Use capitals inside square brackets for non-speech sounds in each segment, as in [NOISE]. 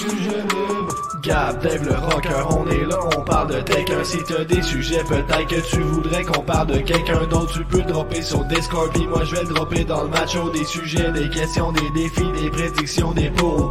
Sujet libre. Gab, Dave le rocker, on est là, on parle de quelqu'un. Si t'as des sujets, peut-être que tu voudrais qu'on parle de quelqu'un d'autre. Tu peux dropper sur Discord, pis moi je vais le dropper dans le macho. Des sujets, des questions, des défis, des prédictions, des pour.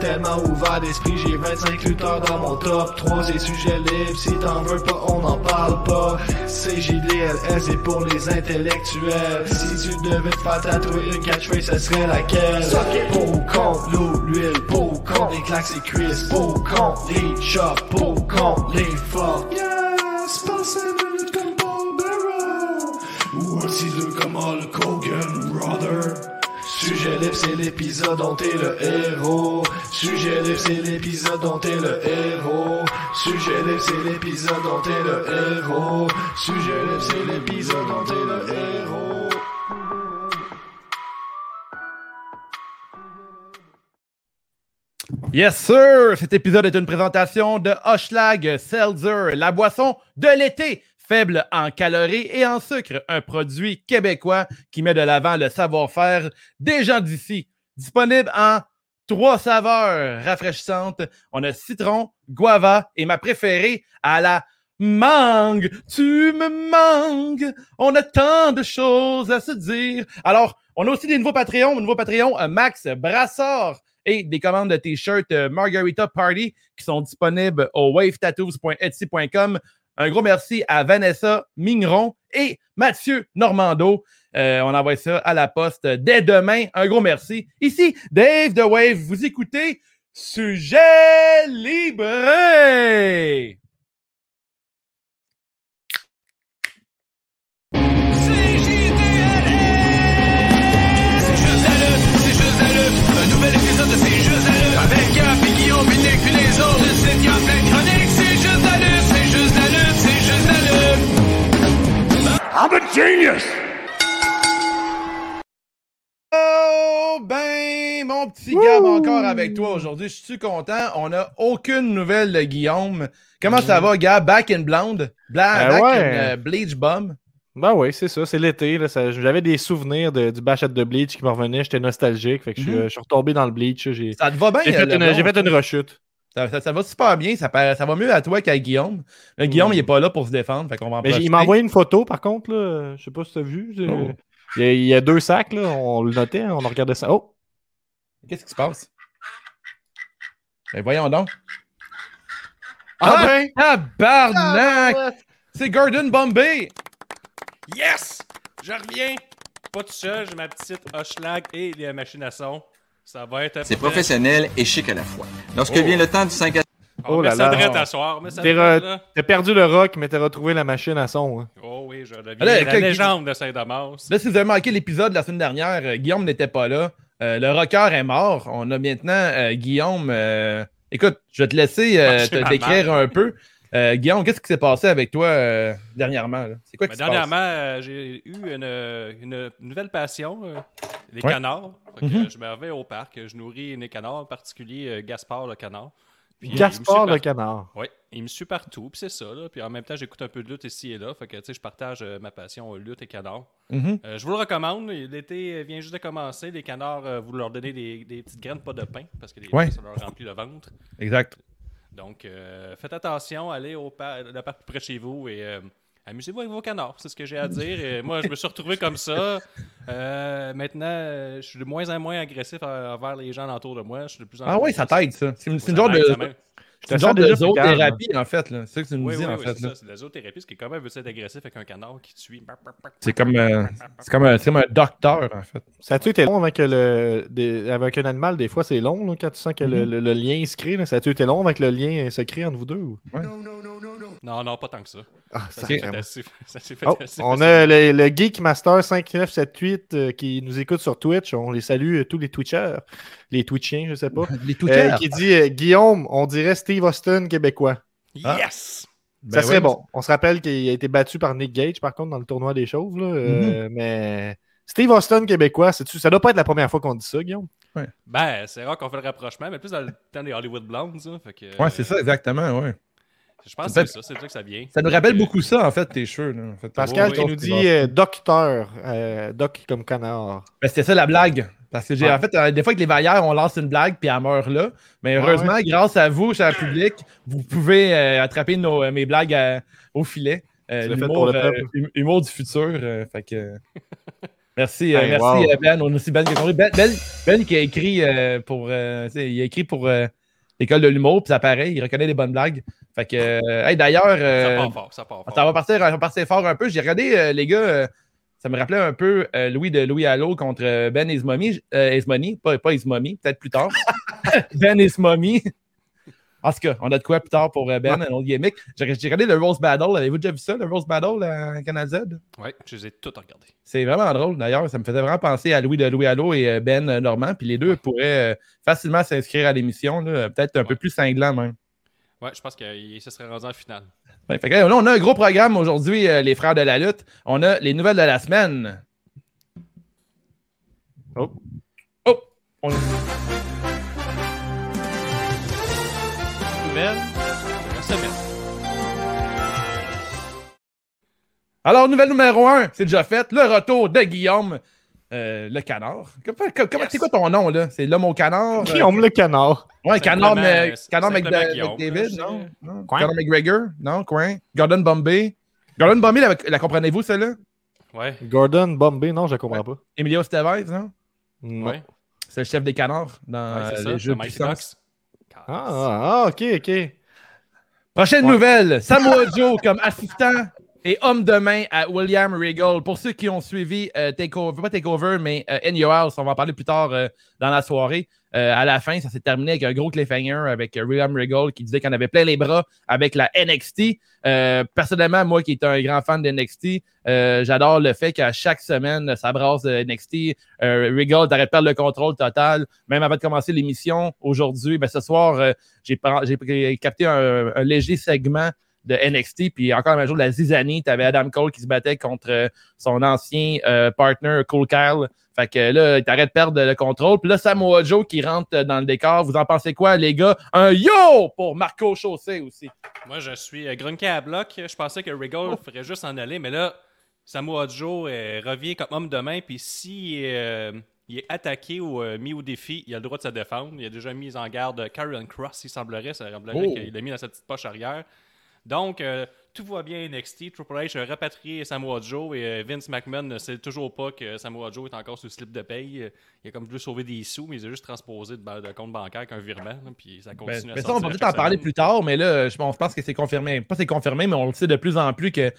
Tellement ouvert d'esprit, j'ai 25 lutteurs dans mon top 3. C'est sujet libre, si t'en veux pas, on n'en parle pas. CJDLS, c'est pour les intellectuels. Si tu devais te faire tatouer une catchphrase, ce serait laquelle? Pour ou contre l'eau, l'huile, pour ou les claques et cuisses, contre les ou contre les fuck. Yes, passez minutes comme Paul Bearer. Ou aussi deux comme Hulk Hogan, brother. Sujet libre, c'est l'épisode dont t'es le héros. Sujet libre, c'est l'épisode dont t'es le héros. Sujet libre, c'est l'épisode dont t'es le héros. Sujet libre, c'est l'épisode dont t'es le héros. Yes, sir! Cet épisode est une présentation de Hochlag Seltzer, la boisson de l'été, faible en calories et en sucre, un produit québécois qui met de l'avant le savoir-faire des gens d'ici. Disponible en trois saveurs rafraîchissantes. On a citron, guava et ma préférée à la mangue. Tu me mangues. On a tant de choses à se dire. Alors, on a aussi des nouveaux Patreons. Nouveau Patreon, euh, Max Brassard et des commandes de t-shirts euh, Margarita Party qui sont disponibles au wavetattoos.etsy.com. Un gros merci à Vanessa Mignon et Mathieu Normando. Euh, on envoie ça à la poste dès demain. Un gros merci. Ici, Dave de Wave. Vous écoutez Sujet Libre. I'm a genius! Oh, ben, mon petit Gab, encore avec toi aujourd'hui. Je suis content. On n'a aucune nouvelle de Guillaume. Comment ça va, Gab? Back in blonde? Bla- Ben back ouais. in euh, bleach bum? Ben oui, c'est ça, c'est l'été. J'avais des souvenirs de- du bachette de Bleach qui me revenaient, j'étais nostalgique. Fait que je, suis- Mhm. je suis retombé dans le Bleach. Ça te va bien? j'ai euh, fait, une- j'ai fait une rechute. Ça, ça- ça va super bien. Ça, va mieux à toi qu'à Guillaume. Là, Guillaume, il est pas là pour se défendre. Fait qu'on va en Mais j'ai- il m'a envoyé une photo, par contre. Là, je sais pas si tu as vu. Oh. Il, y a, il y a deux sacs, là, on le notait, on regardait ça. Oh! Qu'est-ce qui se passe? Ben, voyons donc. Ah, Ah, ben! Tabarnak! C'est Gordon Bombay! Yes! Je reviens. Pas tout seul, j'ai ma petite Hochlag et les machines à son. Ça va être. C'est professionnel et chic à la fois. Lorsque Oh. vient le temps du 5 à Oh Oh là là. Ça t'asseoir. T'as perdu le rock, mais t'as retrouvé la machine à son. hein. Oh oui, je deviens Allez, la que- légende de Saint-Damas. Là, si vous avez manqué l'épisode de la semaine dernière, euh, Guillaume n'était pas là. Euh, le rocker est mort. On a maintenant euh, Guillaume. euh, Écoute, je vais te laisser euh, Ah, te décrire un peu. Euh, Guillaume, qu'est-ce qui s'est passé avec toi euh, dernièrement? C'est quoi qui se passe? dernièrement, euh, j'ai eu une, une nouvelle passion, euh, les Ouais. canards. Mhm. Je me vais au parc, je nourris les canards, en particulier euh, Gaspard le canard. Puis, Gaspard le par- canard. Oui, il me suit partout, puis c'est ça. Là. Puis en même temps, j'écoute un peu de lutte ici et là. Fait que, je partage euh, ma passion euh, lutte et canard. Mhm. Euh, je vous le recommande. L'été vient juste de commencer. Les canards, euh, vous leur donnez des, des petites graines, pas de pain, parce que les Ouais. pains, ça leur remplit le ventre. Exact. Donc, euh, faites attention, allez au par- le parc plus près de chez vous et euh, amusez-vous avec vos canards. C'est ce que j'ai à dire. Et moi, je me suis retrouvé comme ça. Euh, maintenant, je suis de moins en moins agressif envers les gens autour de moi. Je suis de plus en Ah plus- oui, ça t'aide, ça. C'est une, genre de. C'est une genre de zoothérapie, en fait. là. C'est ça que tu nous Oui, dis, oui, en oui, fait. c'est là. ça. C'est de la zoothérapie, ce qui est quand même veut être agressif avec un canard qui te suit. C'est comme, euh, c'est comme, un- c'est comme un docteur, en fait. Ça a-tu été long avec, le, des- avec un animal? Des fois, c'est long là, quand tu sens que le, Mhm. le- le lien se crée. là? Ça a-tu été long avec le lien se crée entre vous deux? ou- Non, non, pas tant que ça. Ah, Ça s'est fait fait assez. Ça s'est fait Oh, assez on facilement. a le, le Geek Master 5978 euh, qui nous écoute sur Twitch. On les salue, euh, tous les Twitchers. Les Twitchiens, je sais pas. [LAUGHS] Les Euh, qui dit euh, Guillaume, on dirait Steve Austin québécois. Ah. Yes! Ben ça serait oui. bon. On se rappelle qu'il a été battu par Nick Gage, par contre, dans le tournoi des choses. Là, euh, Mais Steve Austin québécois, c'est-tu- ça doit pas être la première fois qu'on dit ça, Guillaume. Ben, c'est rare qu'on fait le rapprochement, mais plus dans le temps des Hollywood Blondes. Ça, fait que, Ouais, c'est ça, exactement, ouais. Je pense que C'est ça, c'est là que ça vient. Ça nous rappelle euh, beaucoup ça, en fait, tes cheveux. Là, en fait. Pascal qui oui. nous dit euh, docteur, euh, doc comme canard. Ben, c'était ça la blague. Parce que j'ai Ouais. en fait, euh, des fois avec les Vallières, on lance une blague puis elle meurt là. Mais Ouais, heureusement, grâce à vous, cher public, vous pouvez euh, attraper nos, euh, mes blagues à- au filet. Euh, Tu l'as fait l'humour, pour le euh, peuple. hum- humour du futur. euh, fait que... [LAUGHS] Merci, Hey, merci wow. Ben. On a aussi Ben qui a compris. Ben, Ben- Ben qui a écrit euh, pour, euh, il a écrit pour euh, l'école de l'humour, puis ça paraît, il reconnaît les bonnes blagues. Fait que, euh, hey, d'ailleurs, Ça euh, part fort, ça part fort. ça va partir, ça va partir fort un peu. J'ai regardé, euh, les gars, euh, ça me rappelait un peu euh, Louis de Louis Allo contre euh, Ben Ismomi. Euh, Ismoni, pas, pas Ismomi, peut-être plus tard. [LAUGHS] [LAUGHS] ben Ismomi. En tout cas, on a de quoi plus tard pour euh, Ben, un autre gimmick. J'ai regardé le Rose Battle. Avez-vous déjà vu ça, le Rose Battle à Canal Z? Ouais, je les ai toutes regardées. C'est vraiment drôle d'ailleurs. Ça me faisait vraiment penser à Louis de Louis Allo et euh, Ben euh, Normand. Puis les deux pourraient euh, facilement s'inscrire à l'émission. Peut-être un peu plus cinglant même. Ouais, je pense que se serait rendu en finale. Ouais, fait que là, on a un gros programme aujourd'hui, euh, les frères de la lutte. On a les nouvelles de la semaine. Oh. Oh! On- Nouvelle de la semaine. Alors, nouvelle numéro 1, c'est déjà fait. Le retour de Guillaume, euh, le canard. Comment, comment- Yes. C'est quoi ton nom, là? C'est l'homme au canard? [LAUGHS] Guillaume le canard. Ouais, Canard, mais, euh, canard McDavid, non? non? Coin? Conor McGregor? Non, Coin? Gordon Bombay? Gordon Bombay, la, la comprenez-vous, celle-là? Ouais, Gordon Bombay, non, je ne comprends pas. Emilio Estevez, non? Non. ouais. C'est le chef des canards dans ouais, euh, ça. les jeux puissance. Ah, ah, ok, ok. Prochaine Ouais. nouvelle, Samoa Joe comme assistant et homme de main à William Regal. Pour ceux qui ont suivi euh, Takeover, pas Takeover, mais euh, In Your House, on va en parler plus tard euh, dans la soirée. Euh, à la fin, ça s'est terminé avec un gros cliffhanger avec euh, William Regal qui disait qu'on avait plein les bras avec la NXT. Euh, personnellement, moi qui est un grand fan de NXT, j'adore le fait qu'à chaque semaine, ça brasse NXT. Regal t'arrête de perdre le contrôle total. Même avant de commencer l'émission aujourd'hui, ben, ce soir, j'ai capté un, un léger segment de NXT. Puis encore un jour de la zizanie, tu avais Adam Cole qui se battait contre euh, son ancien euh, partner, Cole Kyle. Fait que là, il t'arrête de perdre le contrôle. Puis là, Samoa Joe qui rentre euh, dans le décor. Vous en pensez quoi, les gars? Un yo pour Marco Chaussé aussi. Moi, je suis euh, grunqué à bloc. Je pensais que Regal Oh. ferait juste en aller, mais là, Samoa Joe euh, revient comme homme de main. Puis si euh, il est attaqué ou euh, mis au défi, il a le droit de se défendre. Il a déjà mis en garde Karrion Cross, il semblerait. Ça semblerait Oh. qu'il l'a mis dans sa petite poche arrière. Donc, euh, tout va bien NXT. Triple H a rapatrié Samoa Joe et euh, Vince McMahon ne sait toujours pas que Samoa Joe est encore sous le slip de paye. Euh, Il a comme voulu sauver des sous, mais il a juste transposé de, compte bancaire qu'un virement. puis ça Ben, continue à mais ça, on va peut-être en parler plus tard, mais là, je, bon, je pense que c'est confirmé. Pas c'est confirmé, mais on le sait de plus en plus que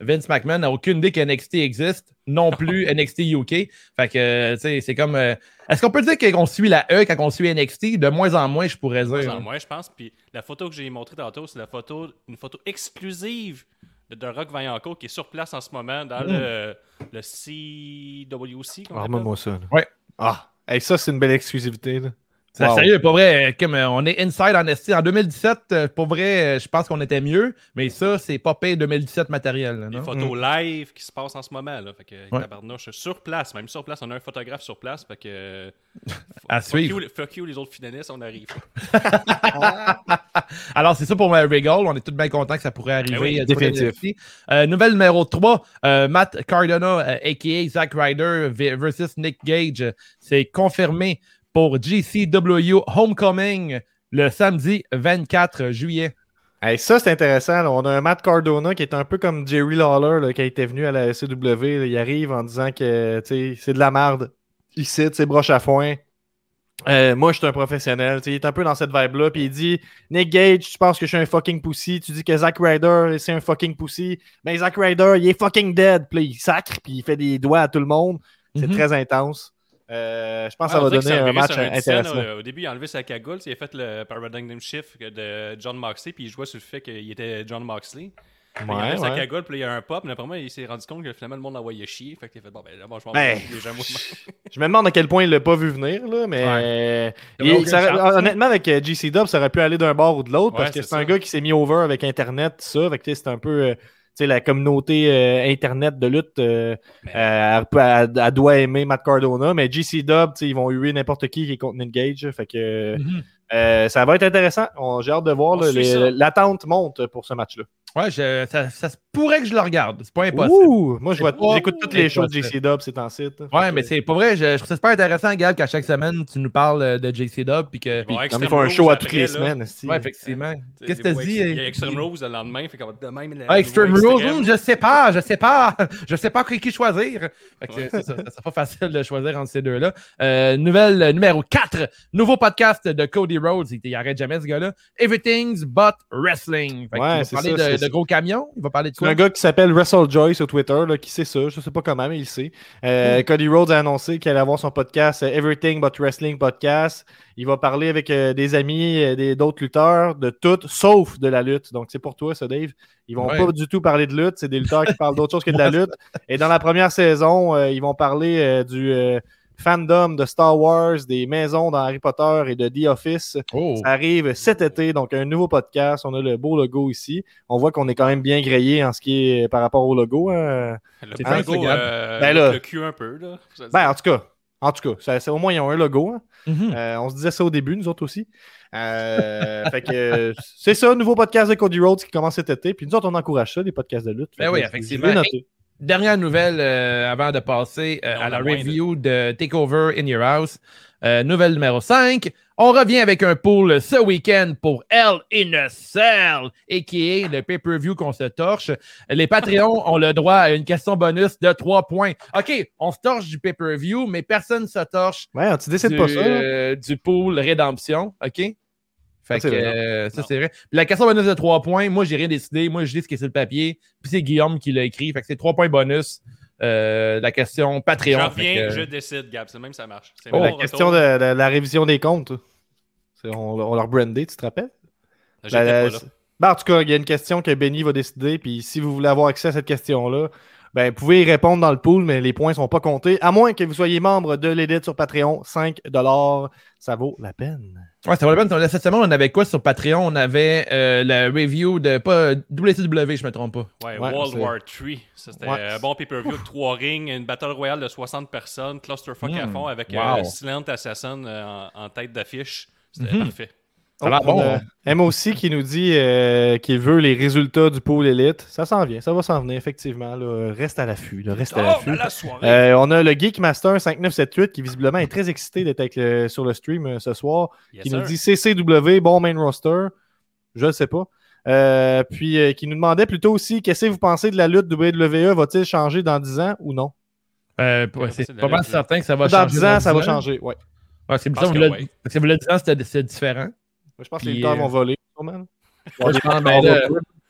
Vince McMahon n'a aucune idée que NXT existe, non [LAUGHS] plus NXT UK. Fait que, tu sais, c'est comme. euh, Est-ce qu'on peut dire qu'on suit la E quand on suit NXT? De moins en moins, je pourrais De moins dire. en moins, je pense. Puis la photo que j'ai montrée tantôt, c'est la photo, une photo exclusive de The Rock Vaillancourt qui est sur place en ce moment dans Mm. le, le CWC. appelle. Arme-moi ça. là. Ouais. Ah, hey, ça, c'est une belle exclusivité. Là. C'est Wow. Sérieux, pour vrai, euh, comme euh, on est inside en NXT. En 2017, euh, pour vrai, je pense qu'on était mieux, mais ça, c'est pas payé 2017 matériel. là, non? photos live qui se passent en ce moment. Là. Fait que, Ouais. tabarnouche, sur place, même sur place, on a un photographe sur place. Fait que, À fuck suivre. you, fuck you, les autres finalistes, on arrive. [LAUGHS] Alors, c'est ça pour Regal. On est tous bien contents que ça pourrait arriver. Ben oui, du côté de définitif. Euh, nouvelle numéro 3, euh, Matt Cardona, euh, a.k.a. Zack Ryder versus Nick Gage. C'est confirmé pour GCW Homecoming le samedi 24 juillet. Hey, ça, c'est intéressant. là. On a un Matt Cardona qui est un peu comme Jerry Lawler là, qui a été venu à la SCW. là. Il arrive en disant que c'est de la merde. Il cite ses broches à foin. Euh, moi, je suis un professionnel. Il est un peu dans cette vibe-là. Puis il dit Nick Gage, tu penses que je suis un fucking pussy? Tu dis que Zack Ryder, c'est un fucking pussy. Mais Zack Ryder, il est fucking dead. Puis il sacre. Puis il fait des doigts à tout le monde. C'est Mhm. très intense. Euh, je pense que ça va donner un match intéressant. euh, au début, il a enlevé sa cagoule, il a fait le Paradigm Shift de John Moxley, puis il jouait sur le fait qu'il était John Moxley. Il a enlevé Ouais, sa cagoule, puis il y a un pop, mais après moi, il s'est rendu compte que finalement le monde l'envoyait chier. Fait qu'il a fait bon, ben là, bon, je m'en Ben. [LAUGHS] Je me demande à quel point il l'a pas vu venir, là, mais euh, Il ça chance, honnêtement, avec GC Dub, ça aurait pu aller d'un bord ou de l'autre Ouais, parce que c'est un gars qui s'est mis over avec Internet, tout ça. Fait que, tu sais, c'est un peu euh, la communauté euh, Internet de lutte. euh, Mais- euh, elle, peut- elle- elle doit aimer Matt Cardona, mais GC Dub, ils vont huer n'importe qui qui est contre Nick Gage. Fait que Mhm. euh, ça va être intéressant. J'ai hâte de voir. L'attente monte pour ce match-là. Ouais, je- ça, ça se pourrait que je le regarde. C'est pas impossible. Ouh! Moi, je vois, pas j'écoute toutes les shows de. JC Dub, c'est en site. Ouais, mais c'est pas vrai. Je, je trouve ça super intéressant, Gab, qu'à chaque semaine, tu nous parles euh, de JC Dub. Puis que. Ils vont Ils font un show à toutes les semaines. Ouais, effectivement. Qu'est-ce que t'as dit? Il y a euh, Extreme Rules le lendemain, fait qu'on va de même. la- Ah, Extreme Rules, hum, je sais pas, je sais pas. [LAUGHS] Je sais pas qui, choisir. Fait que c'est ça, ça sera pas facile de choisir entre ces deux-là. Euh, nouvelle numéro 4, nouveau podcast de Cody Rhodes. Il, il arrête jamais ce gars-là. Everything's but wrestling. Fait que Ouais, c'est parler ça, de, gros camions. Il va parler de quoi? un gars qui s'appelle Russell Joy sur Twitter, là, qui sait ça. Je sais pas comment, mais il sait. Euh, Cody Rhodes a annoncé qu'il allait avoir son podcast euh, Everything But Wrestling Podcast. Il va parler avec euh, des amis, euh, des- d'autres lutteurs, de tout, sauf de la lutte. Donc, c'est pour toi, ça, Dave. Ils vont Ouais. pas du tout parler de lutte. C'est des lutteurs qui parlent d'autre chose que de la [LAUGHS] lutte. Et dans la première saison, ils vont parler du fandom de Star Wars, des maisons dans Harry Potter et de The Office. Oh. Ça arrive cet été, donc un nouveau podcast. On a le beau logo ici. On voit qu'on est quand même bien grillé en ce qui est par rapport au logo. hein. Le logo, euh, Ben là. le cul un peu, là. Ben, en tout cas, en tout cas, ça- ça- au moins, ils ont un logo. hein. Mhm. Euh, on se disait ça au début, nous autres aussi. Euh, [LAUGHS] fait que euh, c'est ça, nouveau podcast de Cody Rhodes qui commence cet été. Puis nous autres, on encourage ça, les podcasts de lutte. Ben oui, effectivement. Dernière nouvelle euh, avant de passer euh, à la review de Takeover in Your House. Euh, nouvelle numéro 5. On revient avec un pool ce week-end pour Hell in a Cell, et qui est le pay-per-view qu'on se torche. Les Patreons ont le droit à une question bonus de 3 points. OK, on se torche du pay-per-view, mais personne ne se torche Ouais, tu décides du, pas ça. euh, du pool rédemption. OK? Fait Ça, c'est que, vrai. euh, ça, c'est vrai. Puis la question bonus de 3 points, moi, j'ai rien décidé. Moi, je dis ce qui est sur le papier. Puis c'est Guillaume qui l'a écrit. Fait que c'est 3 points bonus. Euh, la question Patreon. Je Fait reviens, que, je décide, Gab. C'est même ça marche. Oh, la retour. question de, de la révision des comptes. On, on leur brandé, tu te rappelles? J'étais Ben, pas là. ben, en tout cas, il y a une question que Benny va décider. Puis si vous voulez avoir accès à cette question-là, ben, vous pouvez y répondre dans le pool, mais les points ne sont pas comptés. À moins que vous soyez membre de l'Edit sur Patreon, 5 ça vaut la peine. Ouais, ça va la peine. Cette semaine, on avait quoi sur Patreon? On avait euh, la review de pas WCW, je me trompe pas. Ouais, Ouais, World War 3. Ça, C'était Ouais. un bon pay-per-view avec trois rings, une battle royale de 60 personnes, clusterfuck à Mm. fond avec Wow. euh, Silent Assassin euh, en, en tête d'affiche. C'était Mhm. parfait. Ça a l'air on bon, a hein? Emma aussi qui nous dit euh, qu'il veut les résultats du pool élite. Ça s'en vient, ça va s'en venir, effectivement. là. Reste à l'affût. là, Reste à Oh, l'affût. la! Euh, on a le Geek Master 5978 qui visiblement est très excité d'être avec le- sur le stream euh, ce soir. Yes, qui sir. nous dit CCW, bon main roster. Je ne sais pas. Euh, puis euh, qui nous demandait plutôt aussi qu'est-ce que vous pensez de la lutte WWE Va-t-il changer dans 10 ans ou non? Euh, Ouais, c'est pas mal certain que ça va Dans changer. 10 ans, ça va 10 changer. Ouais. Ouais, c'est bizarre, pense vous que le- ouais. parce que vous le 10 ans, c'était c'était différent. Je pense que les lutteurs euh, vont voler. sûrement. [LAUGHS] Ouais, je pense, ben là,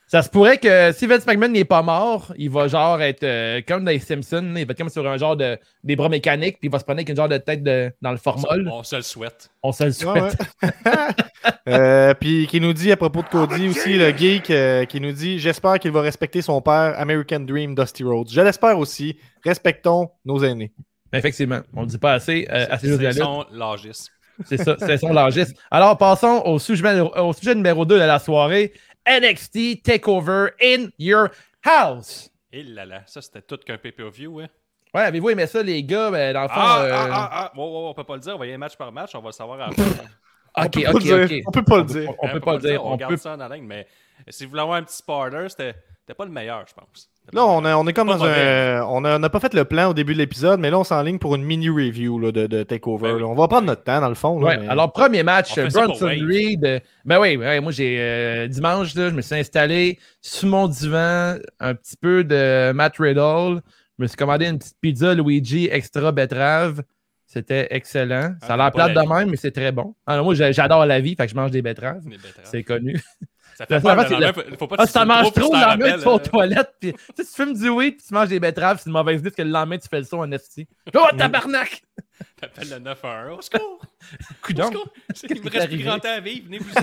ça se pourrait que si Vince McMahon n'est pas mort, il va genre être euh, comme dans les Simpsons, il va être comme sur un genre de des bras mécaniques, puis il va se prendre avec une genre de tête de, dans le formol. On se le souhaite. On se le souhaite. ouais. [LAUGHS] Euh, puis qui nous dit à propos de Cody aussi, le geek, euh, qui nous dit J'espère qu'il va respecter son père, American Dream, Dusty Rhodes. Je l'espère aussi. Respectons nos aînés. Effectivement, on le dit pas assez. euh, assez juste de la C'est ça, c'est son largiste. Alors, passons au sujet, au sujet numéro 2 de la soirée. NXT Takeover in Your House. Et là là, ça c'était tout qu'un pay-per-view, hein? Ouais, avez-vous aimé ça, les gars? Ben, dans le fond, Ah, euh, ah, ah, ah, wow, wow, on peut pas le dire, on va y aller match par match, on va le savoir après. [LAUGHS] ok, peut pas ok, le ok. dire. On peut pas le dire. On, peut pas le dire. On, On garde peut... ça en haleine, mais si vous voulez avoir un petit spoiler, c'était c'était pas le meilleur, je pense. Là, on, le a- on est comme dans un. On n'a pas fait le plan au début de l'épisode, mais là, on s'enligne pour une mini review là, de, de Takeover. Ben là. On va prendre notre temps, dans le fond. Là, Ouais, mais- alors premier match, Bronson. Reed. euh, Ben oui, ouais, moi j'ai euh, dimanche, là, je me suis installé sous mon divan, un petit peu de Matt Riddle. Je me suis commandé une petite pizza Luigi extra betterave. C'était excellent. Ça a Ah, l'air pas plate la de même, mais c'est très bon. Alors, moi, j'ai- j'adore la vie, fait que je mange des betteraves. Des betteraves. C'est connu. Ça fait peur, fois, le faut- pas Ah, si tu manges trop, le lendemain, tu vas aux toilettes. Puis, tu sais, tu fumes du weed, puis tu manges des betteraves, c'est une mauvaise idée, parce que le lendemain, tu fais le son en esti. Oh, tabarnak! T'appelles le 911. Au secours! [LAUGHS] Au Coudonc. secours! Il me reste plus grand temps à vivre, venez-vous [LAUGHS]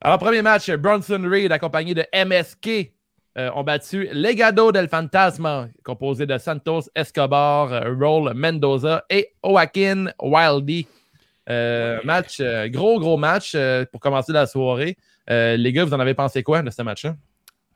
Alors, premier match, Bronson Reed, accompagné de MSK, euh, ont battu Legado del Fantasma, composé de Santos Escobar, euh, Roll Mendoza et Joaquin Wildy. Euh, Ouais. Match, euh, gros, gros match euh, pour commencer la soirée. Les gars, vous en avez pensé quoi de ce match-là?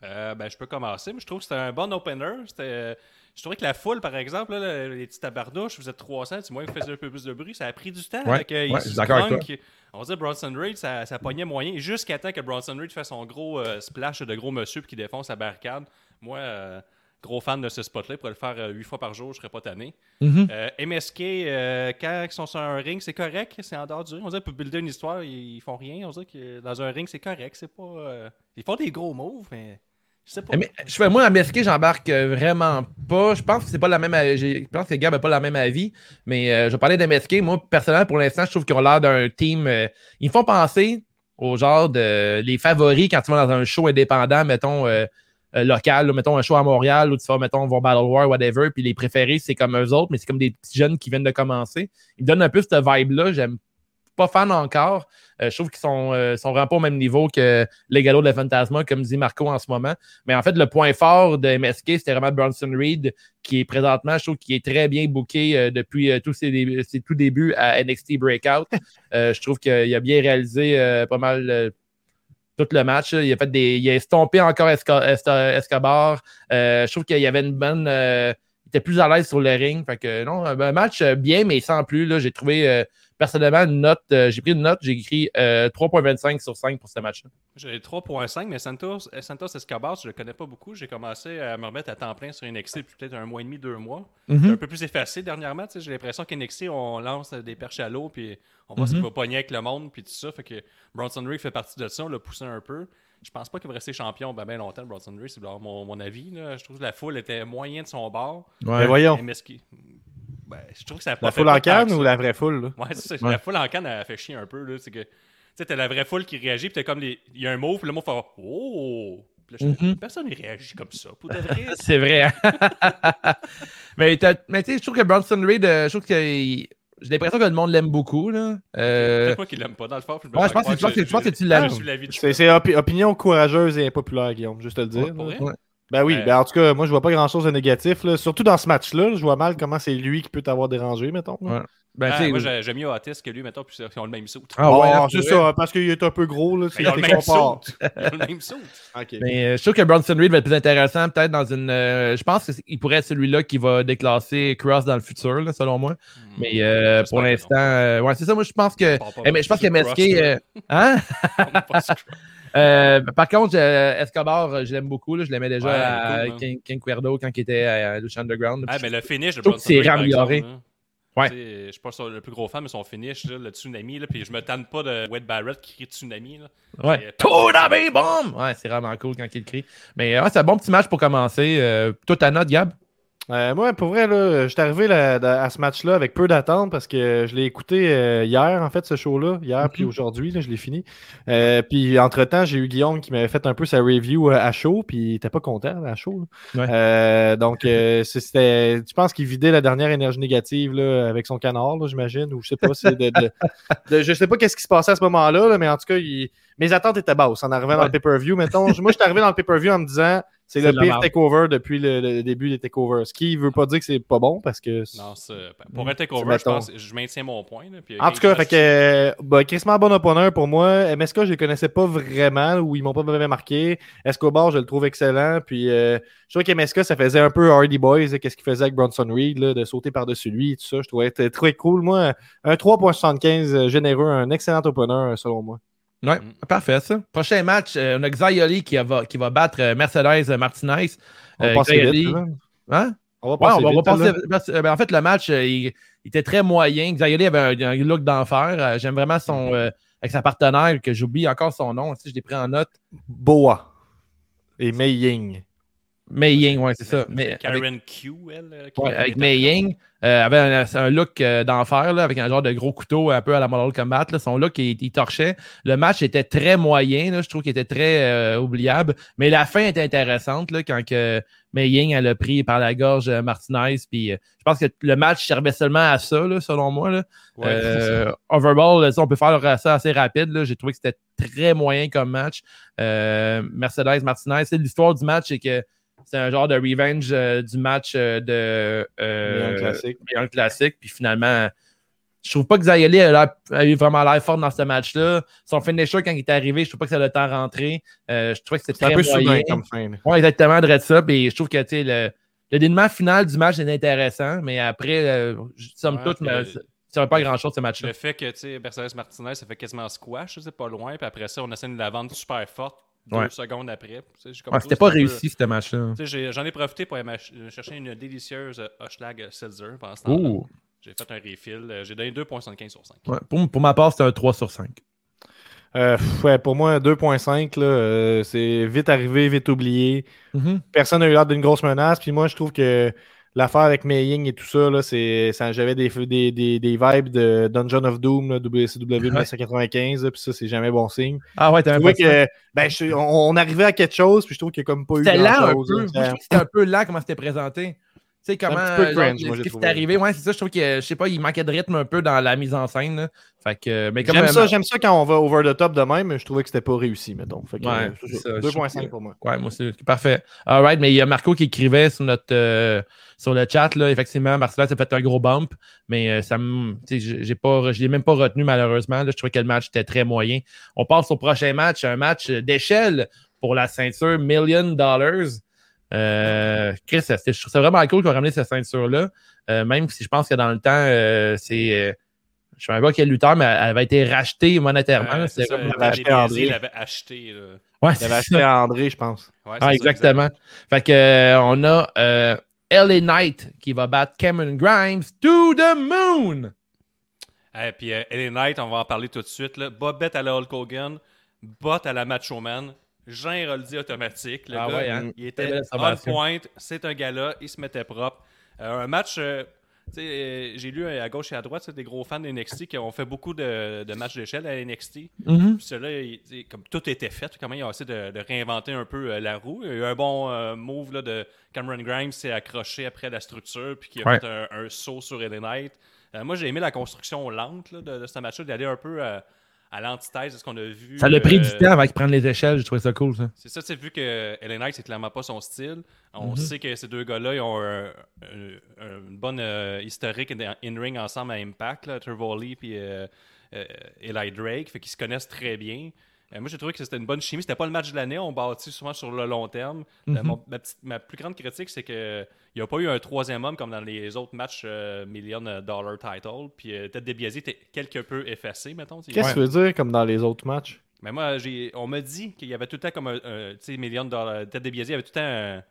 Ben, je peux commencer, mais je trouve que c'était un bon opener. Je trouvais que la foule, par exemple, là, les petits tabardouches, vous êtes 300, tu moi, ils faisaient un peu plus de bruit. Ça a pris du temps Ouais, avec ouais, je suis d'accord avec. On dire Bronson Reed, ça, ça pognait moyen. Jusqu'à temps que Bronson Reed fasse son gros splash de gros monsieur qu'il défonce la barricade. Moi, euh, gros fan de ce spot-là, pour le faire euh, huit fois par jour, je serais pas tanné. Mhm. Euh, MSK, euh, quand ils sont sur un ring, c'est correct, c'est en dehors du ring. On dirait pour builder une histoire, ils, font rien. On dirait que dans un ring, c'est correct. C'est pas. Ils font des gros moves, mais. Je sais pas. Mais, je fais, moi, à MSK, j'embarque vraiment pas. Je pense que c'est pas la même. Je pense que Gab n'a pas la même avis. Mais euh, je vais parler d'MSK. Moi, personnellement, pour l'instant, je trouve qu'ils ont l'air d'un team. euh, ils me font penser au genre de les favoris quand tu vas dans un show indépendant, mettons. euh, euh, local, là, mettons un show à Montréal où tu vas, mettons, voir Battle War, whatever, puis les préférés, c'est comme eux autres, mais c'est comme des petits jeunes qui viennent de commencer. Ils me donnent un peu cette vibe-là. J'aime pas fan encore. Euh, je trouve qu'ils sont, euh, sont vraiment pas au même niveau que les galops de la Fantasma, comme dit Marco en ce moment. Mais en fait, le point fort de MSK, c'était vraiment Bronson Reed, qui est présentement, je trouve qu'il est très bien booké euh, depuis tous ses, ses tout débuts à NXT Breakout. Je trouve qu'il a bien réalisé pas mal tout le match. Il a fait des. Il a estompé encore Escobar. Euh, je trouve qu'il y avait une bonne. euh, il était plus à l'aise sur le ring. Fait que non, un match bien, mais sans plus. J'ai trouvé euh, personnellement une note. euh, j'ai pris une note, j'ai écrit euh, 3.25 sur 5 pour ce match-là. J'ai 3.5, mais Santos, euh, Santos Escobar, je le connais pas beaucoup. J'ai commencé à me remettre à temps plein sur NXT depuis peut-être un mois et demi, deux mois. Mhm. Un peu plus effacé dernièrement. tu sais, J'ai l'impression qu'NXT, on lance des perches à l'eau, puis on voit ce Mhm. qu'il va pogner avec le monde, puis tout ça. Fait que Bronson Reed fait partie de ça. On l'a poussé un peu. Je pense pas qu'il va rester champion ben, ben longtemps, Bronson Reed. C'est mon, mon avis. là. Je trouve que la foule était moyen de son bord. Mais voyons. Ben, je trouve que ça a la pas foule en que canne ou la vraie foule? là? Ouais, c'est ça. Ouais. La foule en canne, elle a fait chier un peu. là. C'est que, tu sais, t'as la vraie foule qui réagit, puis t'as comme les. Il y a un mot, puis le mot fait Oh! Puis là, je fais, Mhm. Personne ne réagit comme ça. Pour de vrai. [LAUGHS] C'est vrai. hein? [LAUGHS] mais mais tu sais, je trouve que Bronson Reed, euh, je trouve que j'ai l'impression que le monde l'aime beaucoup. Là. Euh, Peut-être moi qui l'aime pas dans le fort. Ouais, je pense que- que- pense que tu l'aimes. C'est c'est opi- opinion courageuse et impopulaire, Guillaume, juste te le dire. Ouais? Ben oui, Ouais. ben en tout cas, moi je vois pas grand chose de négatif. Là. Surtout dans ce match-là, je vois mal comment c'est lui qui peut t'avoir dérangé, mettons. Ouais. ben, Ah, moi, j'ai- j'aime mieux Otis que lui, mettons, puis ils ont le même saut. Ah ouais, Oh, là, c'est ça, parce qu'il est un peu gros. Là, Ils ont le même saut. [LAUGHS] Ils ont le même saut. Ok. Mais euh, je trouve que Bronson Reed va être plus intéressant, peut-être dans une. euh, je pense qu'il pourrait être celui-là qui va déclasser Cross dans le futur, là, selon moi. Mais euh, pour l'instant, euh, ouais, c'est ça. Moi, je pense que. Eh, mais je pense que MSK. Cross, euh, hein? [LAUGHS] [LAUGHS] Euh, par contre, euh, Escobar, euh, je l'aime beaucoup. là. je l'aimais déjà Ouais, à cool, hein. King, King Cuerdo quand il était à Lucha Underground. Ah, mais le finish de Bronson c'est Reed, amélioré. exemple, là. Ouais. Je suis pas sur le plus gros fan, mais son finish, là, le tsunami, là, puis je me tanne pas de Wade Barrett qui crie tsunami. Là. Ouais. C'est- Tsunami Bomb! Ouais, c'est vraiment cool quand il crie. Mais ouais, c'est un bon petit match pour commencer. Euh, toi, ta note, Gab? Euh, moi, pour vrai, là, je suis arrivé là, à ce match-là avec peu d'attente parce que je l'ai écouté euh, hier, en fait, ce show-là. Hier, Mhm. puis aujourd'hui, là, je l'ai fini. Euh, puis, entre-temps, j'ai eu Guillaume qui m'avait fait un peu sa review euh, à chaud, puis il était pas content à chaud. Ouais. Euh, donc, [LAUGHS] euh, c'était. Je pense qu'il vidait la dernière énergie négative là, avec son canard, j'imagine, ou je sais pas. c'est de, de- [LAUGHS] de- je sais pas qu'est-ce qui se passait à ce moment-là, là, mais en tout cas, il- mes attentes étaient basses en arrivant dans le pay-per-view. Mettons, moi, je suis arrivé dans le pay-per-view en me disant. C'est le pire takeover depuis le, le début des takeovers. Ce qui veut pas dire que c'est pas bon parce que. Non, c'est- pour un C'est takeover, je, pense, je maintiens mon point. Là, puis, En tout cas, fait que, euh, bah, bon opponent pour moi. MSK, je les connaissais pas vraiment ou ils m'ont pas vraiment marqué. Escobar, je le trouve excellent. Puis, euh, je trouvais qu'MSK, ça faisait un peu Hardy Boys, qu'est-ce qu'il faisait avec Bronson Reed, là, de sauter par-dessus lui et tout ça. Je trouvais très, très cool. Moi, un 3.75 euh, généreux, un excellent opponent, euh, selon moi. Ouais, Mm. parfait, ça. Prochain match, euh, on a Xayoli qui va, qui va battre euh, Mercedes Martinez. On va Euh, vite. là. Hein? On va Ouais, passer on va, on passer- ben, en fait, le match, euh, il, il était très moyen. Xayoli avait un, un look d'enfer. Euh, J'aime vraiment son. euh, avec sa partenaire, que j'oublie encore son nom. Sais, je l'ai pris en note. Boa et Mei Ying. Mei Ying, ouais, c'est ça. Mais, avec, Karen Q, elle. ouais, avec Mei Ying, euh, avait un, un look euh, d'enfer, là, avec un genre de gros couteau un peu à la Mortal Kombat. là. Son look, il, il torchait. Le match était très moyen. là. Je trouve qu'il était très euh, oubliable. Mais la fin était intéressante là, quand que Mei Ying elle a pris par la gorge euh, Martinez. Puis, euh, je pense que le match servait seulement à ça, là, selon moi. Là. Ouais, [LAUGHS] Euh, overall, on peut faire ça assez rapide. là. J'ai trouvé que c'était très moyen comme match. Euh, Mercedes Martinez, l'histoire du match, c'est que c'est un genre de revenge euh, du match euh, de euh, Un classique. un classique. Puis finalement, je trouve pas que Zayeli a, l'air- a eu vraiment l'air fort dans ce match-là. Son finisher, quand il est arrivé, je trouve pas que ça a le temps rentré. Euh, je trouvais que c'était C'est un très peu moyen. soudain comme fin. Ouais, exactement, de ça. Puis je trouve que tu sais, le, le dénouement final du match est intéressant, mais après, euh, somme Ouais, toute, mais ça pas grand-chose ce match-là. Le fait que, tu sais, Mercedes Martinez, ça fait quasiment squash, c'est pas loin, puis après ça, on essaie de la vendre super forte deux Ouais. secondes après. Ouais, C'était pas réussi, ce match-là. J'en ai, profité pour aller m'ach- chercher une délicieuse euh, Hochlag Seltzer pendant ce temps-là. Ouh. J'ai fait un refill. euh, J'ai donné 2.75 sur 5. Ouais, pour, pour ma part, c'était un 3 sur 5. Euh, pff, ouais, pour moi, 2.5, là, euh, c'est vite arrivé, vite oublié. Mhm. Personne n'a eu l'air d'une grosse menace. Puis moi, je trouve que l'affaire avec Maying et tout ça, là, c'est, ça j'avais des, des, des, des vibes de Dungeon of Doom, là, WCW 1995. là, Puis ça, c'est jamais bon signe. Ah ouais, t'avais que, ben, je- on, on arrivait à quelque chose, puis je trouve qu'il n'y a comme pas eu C'était lent un peu. C'était un peu lent comment c'était présenté. Tu sais, comment. un petit peu euh, cringe, genre, moi, ce qui s'est arrivé, ouais, c'est ça. Je trouve que, je sais pas, il manquait de rythme un peu dans la mise en scène. là. Fait que, mais comme J'aime euh, ça, j'aime ça quand on va over the top de même, mais je trouvais que c'était pas réussi, mettons. Fait que, Ouais, euh, c'est c'est ça, ça, je 2.5 trouve pour moi. Ouais, moi aussi. Parfait. All right, mais il y a Marco qui écrivait sur notre euh, sur le chat, là, effectivement, Marcel a fait un gros bump, mais euh, ça j'ai j'ai pas. Je l'ai même pas retenu malheureusement. Là, je trouvais que le match était très moyen. On passe au prochain match, un match d'échelle pour la ceinture Million Dollars. Euh, Chris, je trouve ça vraiment cool qu'on ramené cette ceinture-là. Euh, même si je pense que dans le temps, euh, c'est. euh, je ne sais même pas quel lutteur, mais elle avait été rachetée monétairement. c'est comme- l'avait acheté à André. il l'avait acheté. Ouais, avait acheté André, je pense. Ouais, Ah, ça, exactement. Fait que, euh, on a euh, LA Knight qui va battre Cameron Grimes to the moon. Et puis euh, LA Knight, on va en parler tout de suite. Là. Bobette à la Hulk Hogan, Bot à la Macho Man, Jean Roldi automatique. Le Ah gars, ouais, hein? il était on point, c'est un gars-là, il se mettait propre. Euh, un match, euh, euh, j'ai lu à gauche et à droite, c'est des gros fans de NXT qui ont fait beaucoup de, de matchs d'échelle à NXT. Mhm. Il- sais, comme tout était fait, même, ils ont essayé de, de réinventer un peu la roue. Il y a eu un bon move là, de Cameron Grimes s'est accroché après la structure, puis qui a Ouais. fait un, un saut sur LA Knight. Moi, j'ai aimé la construction lente là, de, de ce match-là, d'aller un peu à, l'antithèse de ce qu'on a vu. Ça l'a pris euh, du temps avant qu'il prenne les échelles. J'ai trouvé ça cool, ça. C'est ça, c'est vu que LA Knight, c'est clairement pas son style. On Mhm. sait que ces deux gars-là, ils ont un- un- une bonne euh, historique in- in-ring ensemble à Impact, là, Trevor Lee et euh, euh, Eli Drake, fait qu'ils se connaissent très bien. Euh, moi, j'ai trouvé que c'était une bonne chimie. C'était pas le match de l'année, on bâtit souvent sur le long terme. Euh, Mhm. mon- ma, petite- ma plus grande critique, c'est qu'il n'y a pas eu un troisième homme comme dans les autres matchs euh, Million Dollar Title. Puis Ted DiBiase était quelque peu effacé, mettons. Qu'est-ce que tu veux dire comme dans les autres matchs? Mais moi, j'ai, on m'a dit qu'il y avait tout le temps comme un, tu sais, million de dollars. Ted DiBiase, il y avait tout le temps un-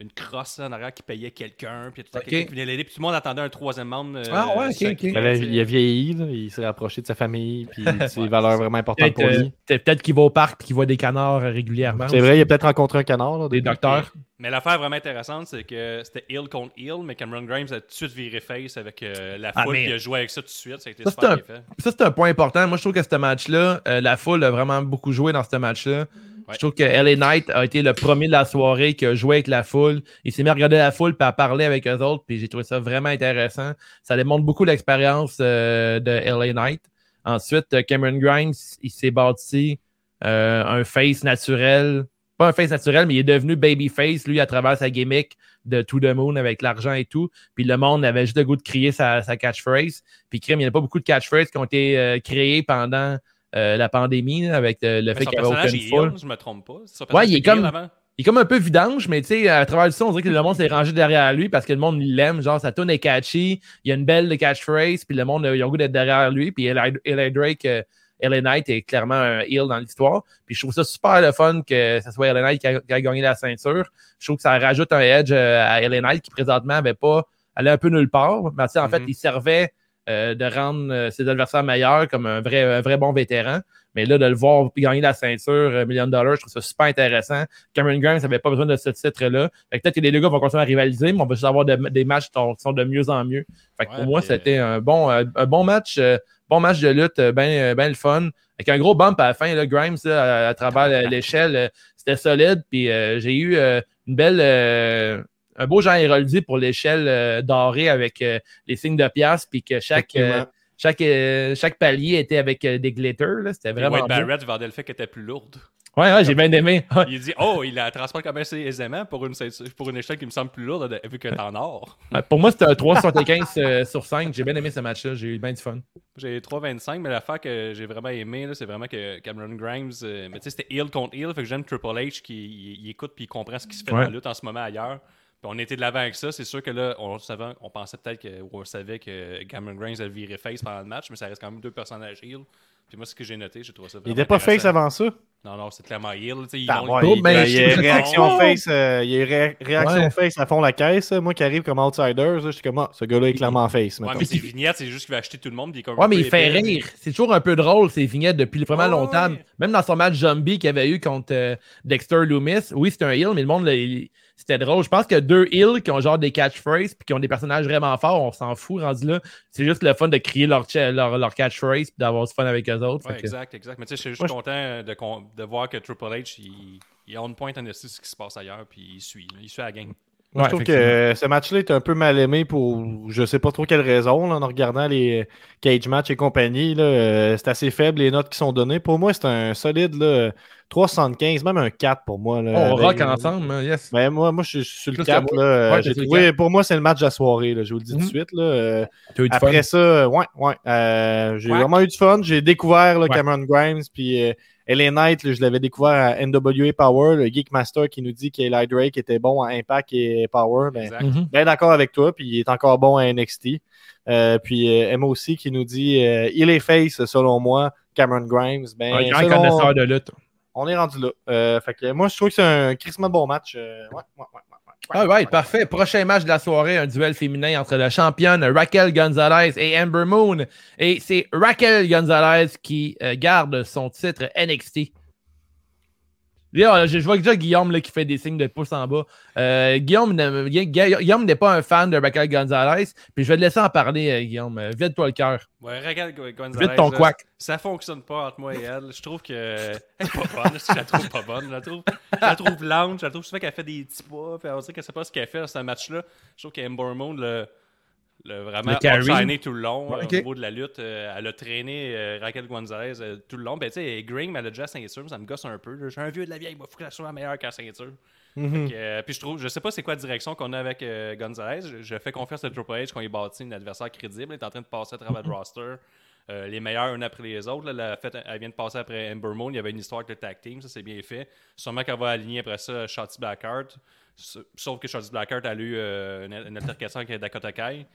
une crosse là, en arrière qui payait quelqu'un, puis tout le temps Ok. quelqu'un qui venait l'aider, puis tout le monde attendait un troisième membre. euh, Ah ouais, ok, ok. là, il a vieilli, là, il s'est rapproché de sa famille, puis [LAUGHS] de ses Ouais, valeurs c'est vraiment importantes pour euh, lui. peut-être- peut-être qu'il va au parc et qu'il voit des canards euh, régulièrement. C'est vrai, il a peut-être rencontré un canard. Là, Des docteurs. Mais l'affaire vraiment intéressante, c'est que c'était heel contre heel, mais Cameron Grimes a tout de suite viré face avec euh, la Ah, foule, mais- puis il a joué avec ça tout de suite. Ça a été Ça, super c'est bien fait. Ça, c'est un point important. Moi, je trouve que ce match-là, euh, la foule a vraiment beaucoup joué dans ce match-là. Je trouve que LA Knight a été le premier de la soirée qui a joué avec la foule. Il s'est mis à regarder la foule puis à parler avec eux autres. Puis j'ai trouvé ça vraiment intéressant. Ça démontre beaucoup l'expérience euh, de LA Knight. Ensuite, euh, Cameron Grimes, il s'est bâti euh, un face naturel. Pas un face naturel, mais il est devenu babyface, lui, à travers sa gimmick de To the Moon avec l'argent et tout. Puis le monde avait juste le goût de crier sa, sa catchphrase. Puis crime, il n'y a pas beaucoup de catchphrases qui ont été euh, créées pendant euh, la pandémie, avec euh, le fait qu'il n'y avait aucune foule. je me trompe pas. Son Ouais, personnage il est comme- avant. Il est comme un peu vidange, mais tu sais, à travers ça, on dirait que le monde s'est rangé derrière lui parce que le monde l'aime. Genre, sa tune est catchy, il y a une belle catchphrase, puis le monde euh, il a le goût d'être derrière lui. Puis Eli Drake, euh, LA Knight est clairement un heel dans l'histoire. Puis je trouve ça super le fun que ce soit LA Knight qui a, qui a gagné la ceinture. Je trouve que ça rajoute un edge euh, à LA Knight qui présentement n'avait pas, allait un peu nulle part. Mais tu sais, en fait, Mhm. il servait euh, de rendre euh, ses adversaires meilleurs comme un vrai, un vrai bon vétéran. Mais là, de le voir gagner la ceinture, euh, million de dollars, je trouve ça super intéressant. Cameron Grimes n'avait pas besoin de ce titre-là. Peut-être que les deux gars vont continuer à rivaliser, mais on va juste avoir de- des matchs qui sont, de mieux en mieux. Fait que Ouais, pour moi, c'était un bon, un bon match, bon match de lutte, bien ben le fun. Avec un gros bump à la fin, là, Grimes, là, à, à travers euh, l'échelle, c'était solide. Puis euh, j'ai eu euh, une belle, euh, un beau Jean Héroldi pour l'échelle euh, dorée avec euh, les signes de pièce, puis que chaque, euh, chaque, euh, chaque palier était avec euh, des glitters. là. C'était vraiment Wade. Barrett vendait le fait qu'elle était plus lourde. Ouais, ouais, j'ai bien aimé. Ouais. [LAUGHS] Il dit Oh, il la transporte quand même assez aisément pour une, pour une échelle qui me semble plus lourde vu qu'elle est en or. [LAUGHS] Ouais, Pour moi, c'était un 3,75 euh, sur 5. J'ai bien aimé ce match-là. J'ai eu bien du fun. J'ai 3,25, mais l'affaire que j'ai vraiment aimé, là, c'est vraiment que Cameron Grimes, euh, mais tu sais, c'était heel contre heel, fait que j'aime Triple H qui il, il écoute puis il comprend ce qui se fait Ouais. dans la lutte en ce moment ailleurs. Puis on était de l'avant avec ça. C'est sûr que là, on, savait, on pensait peut-être que, ou on savait que Cameron Grimes allait virer face pendant le match, mais ça reste quand même deux personnages heel. Puis moi, ce que j'ai noté, j'ai trouvé ça Il vraiment était pas face avant ça. Non, non, c'est clairement ouais, Oh, il, mais il y a je- réaction face, euh, il y a ré- réaction Ouais. face à fond la caisse. Moi qui arrive comme outsider, je suis comme ah, ce gars-là est clairement face. Ouais, mais ses vignettes, c'est juste qu'il va acheter tout le monde. Puis comme Ouais, mais il fait épais. rire. C'est toujours un peu drôle, ces vignettes, depuis vraiment Ouais, longtemps. Même dans son match Zombie qu'il avait eu contre euh, Dexter Loomis. Oui, c'était un heel, mais le monde, là, il- c'était drôle. Je pense que deux heels qui ont genre des catchphrases puis qui ont des personnages vraiment forts, on s'en fout rendu là. C'est juste le fun de crier leur, leur, leur catchphrase puis d'avoir du fun avec eux autres. Ouais, que- exact, exact. Mais tu sais, je suis juste content de, con- de voir que Triple H, il, il on point en esti ce qui se passe ailleurs, puis il suit. Il suit la gang. Moi, Ouais, je trouve que ce match-là est un peu mal aimé pour je sais pas trop quelle raison. là, en regardant les cage match et compagnie, là, euh, c'est assez faible les notes qui sont données. Pour moi, c'est un solide là, 3,75, même un 4 pour moi. Là, on avec- rock ensemble, hein, yes. Ben, moi, moi, je suis sur le Plus que 4. moi. Là, euh, Ouais, j'ai t'es sur le trouvé, pour moi, c'est le match de la soirée. Là, je vous le dis tout Mhm. de suite. Là, euh, eu après fun? ça, ouais, ouais. euh, j'ai vraiment eu du fun. J'ai découvert. Cameron Grimes, puis euh, LA Knight, là, je l'avais découvert à NWA Power, le Geek Master qui nous dit qu'Eli Drake était bon à Impact et Power. Ben. Mhm. bien d'accord avec toi, puis il est encore bon à NXT. Euh, puis euh, MOC qui nous dit euh, il est face, selon moi, Cameron Grimes. Ben, Un grand selon- connaisseur de lutte. on est rendu là. Euh, fait que moi, je trouve que c'est un crissement bon match. Euh, ouais, ouais, ouais, ouais, ouais. All right, parfait. Prochain match de la soirée, un duel féminin entre la championne Raquel Gonzalez et Amber Moon. Et c'est Raquel Gonzalez qui euh, garde son titre NXT. Là, je, vois déjà Guillaume là, qui fait des signes de pouce en bas. Euh, Guillaume ne- Gui- Gui- Guillaume n'est pas un fan de Raquel Gonzalez. Puis je vais te laisser en parler, euh, Guillaume. Euh, Vide-toi le cœur. Ouais, Gon- Gonzalez. Vide ton couac. Ça fonctionne pas entre moi et elle. Je trouve que. Elle est pas bonne. Je la trouve pas bonne. Je la trouve, je la trouve lente. Je la trouve souvent qu'elle fait des petits pas. Puis on dirait qu'elle sait pas ce qu'elle fait dans ce match-là. Je trouve qu'Ember Moon, le, le vraiment Le tout le long euh, au niveau de la lutte. Euh, elle a traîné euh, Raquel Gonzalez euh, tout le long. Ben, tu sais, Green, elle a déjà la ceinture. Ça me gosse un peu. suis un vieux de la vieille. Il faut qu'elle soit meilleure qu'à la ceinture. Mhm. Que, euh, puis je trouve, je sais pas c'est quoi la direction qu'on a avec euh, Gonzalez. Je, je fais confiance à Triple H qu'on ait bâti un adversaire crédible. Il est en train de passer à travers le roster. euh, les meilleurs un après les autres. Là, la fête, elle vient de passer après Ember Moon. Il y avait une histoire avec le tag team. Ça, c'est bien fait. Sûrement qu'elle va aligner après ça Shotzi Blackheart. Sauf que Shotzi Blackheart a eu euh, une, une altercation avec Dakota Kai.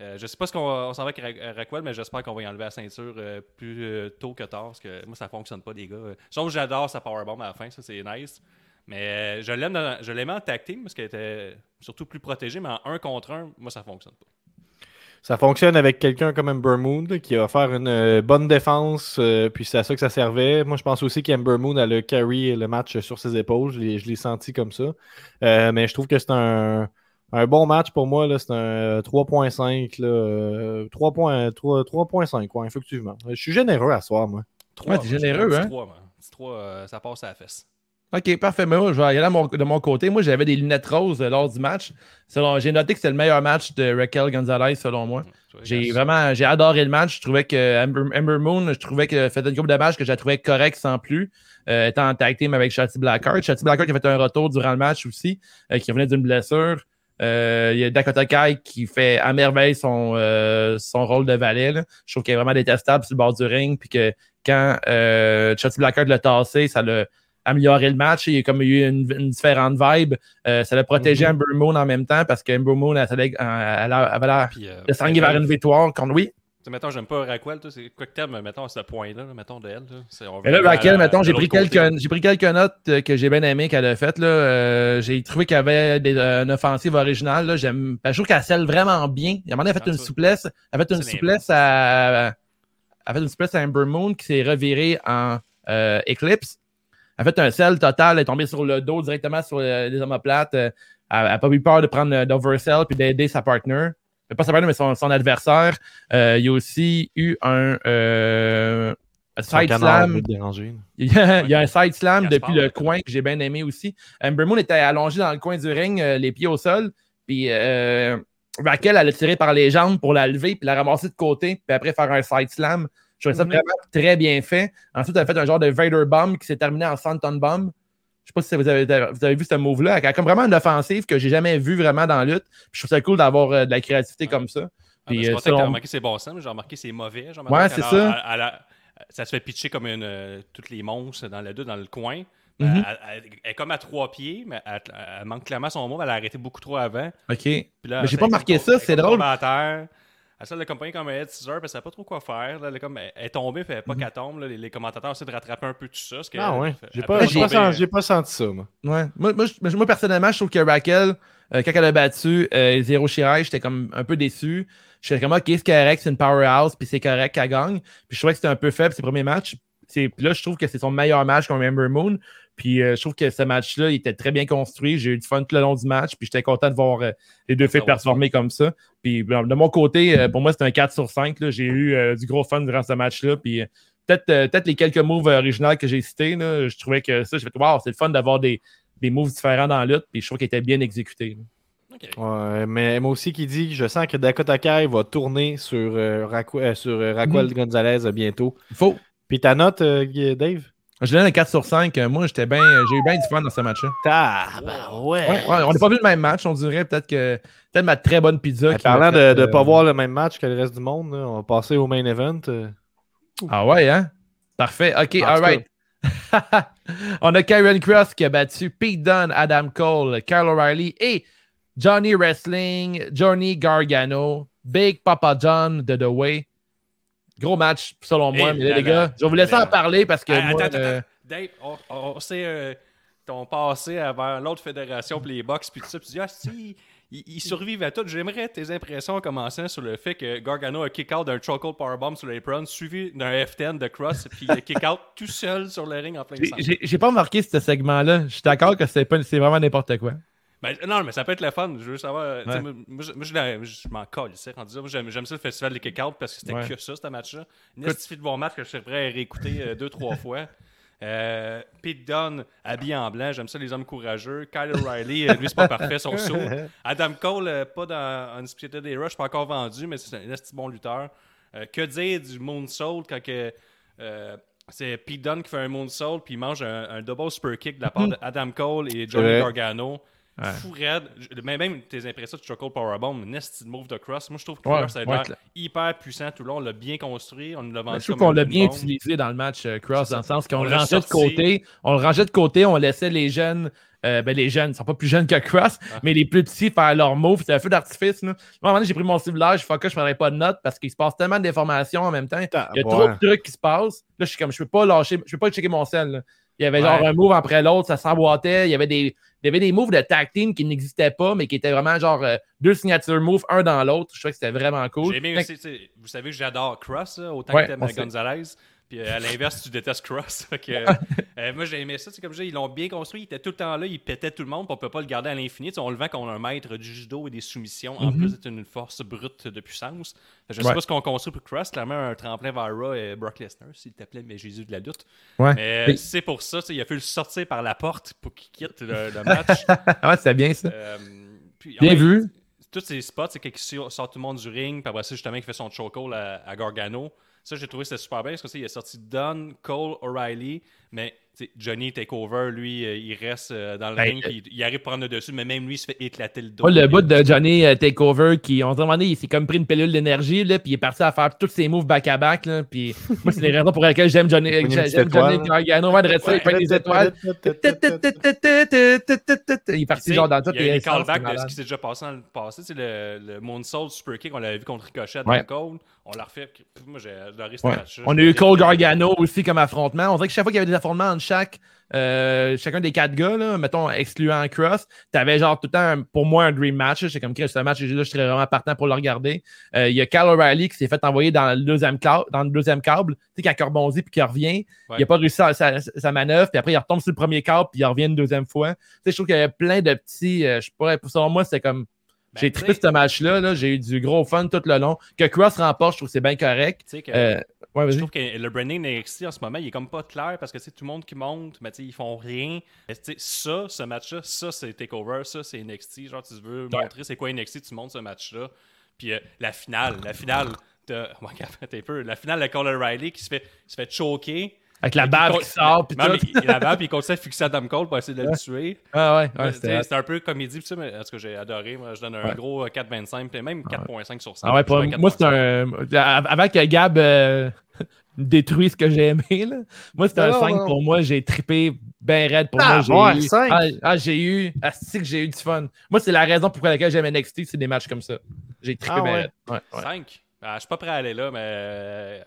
Euh, je sais pas ce qu'on s'en va avec Ra- Raquel, mais j'espère qu'on va y enlever la ceinture euh, plus euh, tôt que tard. Parce que moi, ça fonctionne pas, les gars. Sauf que j'adore sa powerbomb à la fin. Ça, c'est nice. Mais euh, je l'aime je l'aimais en team parce qu'elle était surtout plus protégée, mais en un contre un, moi ça fonctionne pas. Ça fonctionne avec quelqu'un comme Ember Moon qui va faire une euh, bonne défense, euh, puis c'est à ça que ça servait. Moi, je pense aussi qu'Ember Moon a le carry le match sur ses épaules. Je l'ai, senti comme ça. Euh, mais je trouve que c'est un, un bon match pour moi. là. C'est un euh, 3.5. là, euh, 3.3 3.5, ouais, effectivement. Je suis généreux à soir, moi. Ouais, t'es généreux, hein? 3, euh, ça passe à la fesse. OK, parfait. Mais moi, je vais y aller mon- de mon côté. Moi, j'avais des lunettes roses euh, lors du match. Selon- J'ai noté que c'était le meilleur match de Raquel Gonzalez, selon moi. J'ai vraiment j'ai adoré le match. Je trouvais que Amber, Amber Moon, je trouvais que fait une couple de matchs que j'ai trouvé correct sans plus. Euh, étant en tag team avec Shotzi Blackheart. Shotzi Blackheart qui a fait un retour durant le match aussi, euh, qui revenait d'une blessure. Euh, Il y a Dakota Kai qui fait à merveille son, euh, son rôle de valet. là. Je trouve qu'elle est vraiment détestable sur le bord du ring. Puis que quand euh, Shotzi Blackheart l'a tassé, ça l'a amélioré le match. Il y a comme eu une, une différente vibe. Euh, ça l'a protégé Mhm. Amber Moon en même temps parce que Amber Moon, elle, elle, elle, elle avait l'air euh, de s'enligner vers une victoire contre oui. Sais, mettons, j'aime pas Raquel, c'est quoi que t'aimes, mettons, à ce point-là, là, mettons, de elle. là? On là, Raquel, mettons, j'ai pris, quelques, j'ai pris quelques notes euh, que j'ai bien aimées qu'elle a faites. Là. Euh, j'ai trouvé qu'elle avait des, euh, une offensive originale. Là. J'aime, ben, je trouve qu'elle scelle vraiment bien. Moment donné, elle a fait Ah, une ça. souplesse. Elle a fait une souplesse à, elle a fait une souplesse à Amber Moon qui s'est revirée en euh, Eclipse. Elle a fait un sell total. Elle est tombée sur le dos directement sur euh, les omoplates. Euh, elle n'a pas eu peur de prendre d'oversell puis d'aider sa partner. Euh, Pas sa partner, mais son, son adversaire. Euh, il y a aussi eu un euh, side slam. [LAUGHS] Il y a, il y a un side slam Gaspard, depuis le ouais. coin que j'ai bien aimé aussi. Amber Moon était allongé dans le coin du ring, euh, les pieds au sol. Puis euh, Raquel, elle a tiré par les jambes pour la lever, puis la ramasser de côté, puis après faire un side slam. Je trouvais ça Mhm. vraiment très bien fait. Ensuite, elle a fait un genre de Vader Bomb qui s'est terminé en Santon Bomb. Je sais pas si vous avez, vous avez vu ce move-là. Elle a comme vraiment une offensive que j'ai jamais vue vraiment dans la lutte. Puis je trouve ça cool d'avoir euh, de la créativité comme ça. Ah, Puis, ben, c'est euh, t'as remarqué ses bons sens, mais j'ai remarqué ses mauvais. Ouais, c'est ça. ça se fait pitcher comme une, euh, toutes les monstres dans le deux dans le coin. Mhm. Elle, elle- elle est comme à trois pieds, mais elle, elle manque clairement son move. Elle a arrêté beaucoup trop avant. OK. Puis là, Mais j'ai pas marqué ça, c'est drôle. Elle essaie de l'accompagner comme un head parce qu'elle savait pas trop quoi faire. Là, elle, est comme, elle est tombée, puis elle Mhm. pas qu'elle tombe. là. Les, les commentateurs essaient de rattraper un peu tout ça. parce que- Ah ouais. elle- J'ai elle pas, pas senti, pas ça, moi. Ouais. Moi, moi, je- moi, personnellement, je trouve que Raquel, euh, quand elle a battu euh, Zero Shirai, j'étais comme un peu déçu. Je suis comme, OK, c'est correct, c'est une powerhouse, puis c'est correct qu'elle gagne. Puis je trouvais que c'était un peu faible ses premiers matchs. Puis là, je trouve que c'est son meilleur match contre Ember Moon. Puis euh, je trouve que ce match-là, il était très bien construit. J'ai eu du fun tout le long du match. Puis j'étais content de voir euh, les deux filles Ça va, performer comme ça. Puis bon, de mon côté, euh, pour moi, c'était un 4 sur 5. là. J'ai eu euh, du gros fun durant ce match-là. Puis euh, peut-être euh, peut-être les quelques moves originaux que j'ai cités, là, je trouvais que ça, j'ai fait Wow, c'est le fun d'avoir des, des moves différents dans la lutte. Puis je trouve qu'ils étaient bien exécutés. là. Ok. Ouais, mais moi aussi qui dit je sens que Dakota Kai va tourner sur, euh, Raquel, Raquel Gonzalez bientôt. Faux. Puis ta note, euh, Dave? Je donne un 4 sur 5. Euh, Moi, j'étais bien. J'ai eu bien du fun dans ce match-là. Ah, ben ouais. Ouais, ouais, on n'a pas vu le même match, on dirait peut-être que peut-être ma très bonne pizza. En parlant de ne euh, pas voir le même match que le reste du monde, là, on va passer au main event. euh. Ah ouais, hein? Parfait. OK, all right. [LAUGHS] on a Karen Cross qui a battu Pete Dunne, Adam Cole, Kyle O'Reilly et Johnny Wrestling, Johnny Gargano, Big Papa John de The Way. Gros match, selon moi. Et mais là, les gars, je vais vous laisser en parler parce que Ah, moi, attends, euh, attends, Dave, on, on sait euh, ton passé vers l'autre fédération, puis les box, puis tout ça. Puis tu dis, ah, si, ils, ils survivent à tout. J'aimerais tes impressions en commençant sur le fait que Gargano a kick-out d'un chokehold powerbomb sur l'apron, suivi d'un F10 de Cross, [LAUGHS] puis il a kick-out tout seul sur le ring en plein centre. j'ai pas remarqué ce segment-là. Je suis d'accord que c'est pas- c'est vraiment n'importe quoi. Ben, non, mais ça peut être le fun. Je veux savoir. Ouais. Moi, moi, je- moi, m'en colle, rendu là. J'aime, ça le festival des kick-out parce que c'était Ouais. que ça, ce match-là. Une estifie de bon match que je serais prêt à réécouter euh, deux, trois fois. Euh, Pete Dunne, habillé en blanc, j'aime ça les hommes courageux. Kyle O'Reilly, euh, lui, c'est pas parfait, son saut. [LAUGHS] Adam Cole, euh, pas dans Undisputed Era, je suis pas encore vendu, mais c'est un esti bon lutteur. Euh, que dire du Moonsault quand que, c'est Pete Dunne qui fait un Moonsault puis il mange un, un double super kick de la part [LAUGHS] d'Adam Cole et Johnny. Gargano. Ouais. Fou raide. Je- Même, même tes impressions de Chocolate Powerbomb, de move de Cross. Moi, je trouve que Ouais, Cross a ouais, hyper puissant tout le long. On l'a bien construit. On l'a vendu Je trouve qu'on l'a bien bombe. utilisé dans le match euh, Cross, C'est dans le ça. sens qu'on On le rangeait de côté. On le rangeait de côté, on laissait les jeunes, euh, ben les jeunes, ils sont pas plus jeunes que Cross, Ah. mais les plus petits faire leur move. C'était un feu d'artifice. là. Moi, à un moment donné, j'ai pris mon ciblage, fuck, que je ne prendrais pas de notes parce qu'il se passe tellement d'informations en même temps. Il y a ouais. trop de trucs qui se passent. Là, je suis comme, je peux pas lâcher, je peux pas checker mon sel. là. Il y avait genre Ouais. un move après l'autre, ça s'emboîtait. Il y avait des. Il y avait des moves de tag team qui n'existaient pas, mais qui étaient vraiment genre euh, deux signature moves, un dans l'autre. Je trouvais que c'était vraiment cool. J'ai aimé aussi, vous savez que j'adore Cross, autant Ouais, que t'aimes. Gonzalez. Puis euh, à l'inverse, tu détestes Cross. [LAUGHS] Fait que, euh, euh, moi, j'ai aimé ça. C'est comme je dis, ils l'ont bien construit. Il était tout le temps là. Il pétait tout le monde. puis on peut pas le garder à l'infini. Tu sais, on le vend qu'on a un maître du judo et des soumissions. En Mhm. plus d'être une force brute de puissance. Je sais Ouais. pas ce qu'on construit pour Cross. Clairement, un tremplin vers Raw et Brock Lesnar, s'il t'appelait, mais Jésus de la lutte. Ouais. Mais c'est pour ça. tu sais, Il a fallu le sortir par la porte pour qu'il quitte le, le match. [LAUGHS] Ah ouais, c'était bien ça. Euh, puis, Bien ouais, vu. tous ces spots, c'est qu'il sort sort tout le monde du ring, puis après ça, justement, il fait son chokehold à, à Gargano. Ça, j'ai trouvé c'était super bien parce que il a sorti Dunn, Cole, O'Reilly, mais Johnny Takeover, lui, euh, il reste euh, dans le Ben, ring, puis il, il arrive à prendre le dessus, mais même lui, il se fait éclater le dos. Le bout de Johnny euh, Takeover, qui, on se demandait, il s'est comme pris une pilule d'énergie, là, puis il est parti à faire tous ses moves back-à-back, là, puis [LAUGHS] moi, c'est les raisons pour lesquelles j'aime Johnny, j'aime. Gargano, ouais, de rester, il peint des étoiles. Il est parti genre dans toutes Il y a les les callbacks de ce qui s'est déjà passé dans le passé. Le, le Moonsault Super Kick, on l'avait vu contre Ricochet dans Cole. On l'a refait. puis Moi, j'ai. On a eu Cole Gargano aussi comme affrontement. On dirait que chaque fois qu'il y avait des affrontements chaque, euh, chacun des quatre gars, là, mettons, excluant Cross, t'avais genre tout le temps, pour moi, un dream match. J'étais comme, Chris, ce match, là, je serais vraiment partant pour le regarder. Euh, Il y a Kyle O'Reilly qui s'est fait envoyer dans le deuxième, dans le deuxième câble. Tu sais, il rebondit puis qu'il revient, Ouais. il n'a pas réussi sa, sa- sa manœuvre, puis après, il retombe sur le premier câble, puis il revient une deuxième fois. Tu sais, je trouve qu'il y avait plein de petits. euh, je pourrais, selon moi, c'était comme. Ben, J'ai trippé ce match-là. Là. J'ai eu du gros fun tout le long. Que Cross remporte, je trouve que c'est bien correct. Tu sais que- Euh, ouais, Je trouve que le branding NXT en ce moment, il est comme pas clair parce que c'est tout le monde qui monte, mais tu sais, ils font rien. Mais tu sais, ça, ce match-là, ça c'est Takeover, ça c'est NXT. Genre, tu veux montrer c'est quoi NXT, tu montes ce match-là. Puis euh, la finale, la finale de. [LAUGHS] Ouais, attends un peu. La finale de Colin Riley qui se fait, se fait choquer. Avec la Puis il qui sort, puis tout. il- la bave, puis il continue à fixer Adam Cole pour essayer de le tuer. Ah ouais, c'est un peu comédie, pis ça, mais ce que j'ai adoré. Moi, je donne un Ouais. gros euh, 4,25, puis même 4,5 sur 5. Ah ouais, pour moi, c'est un. Avant que Gab euh, détruise ce que j'ai aimé, là. moi, c'était un non, 5 non. pour moi. J'ai trippé ben raide pour Ah, moi. ouais, J'ai eu, cinq. ah, ah, j'ai eu, ah, c'est que j'ai eu du fun. Moi, c'est la raison pour laquelle j'aime NXT, c'est des matchs comme ça. J'ai trippé Ah, ben ouais. raide. Ouais, ouais. 5. je suis pas prêt à aller là, mais euh,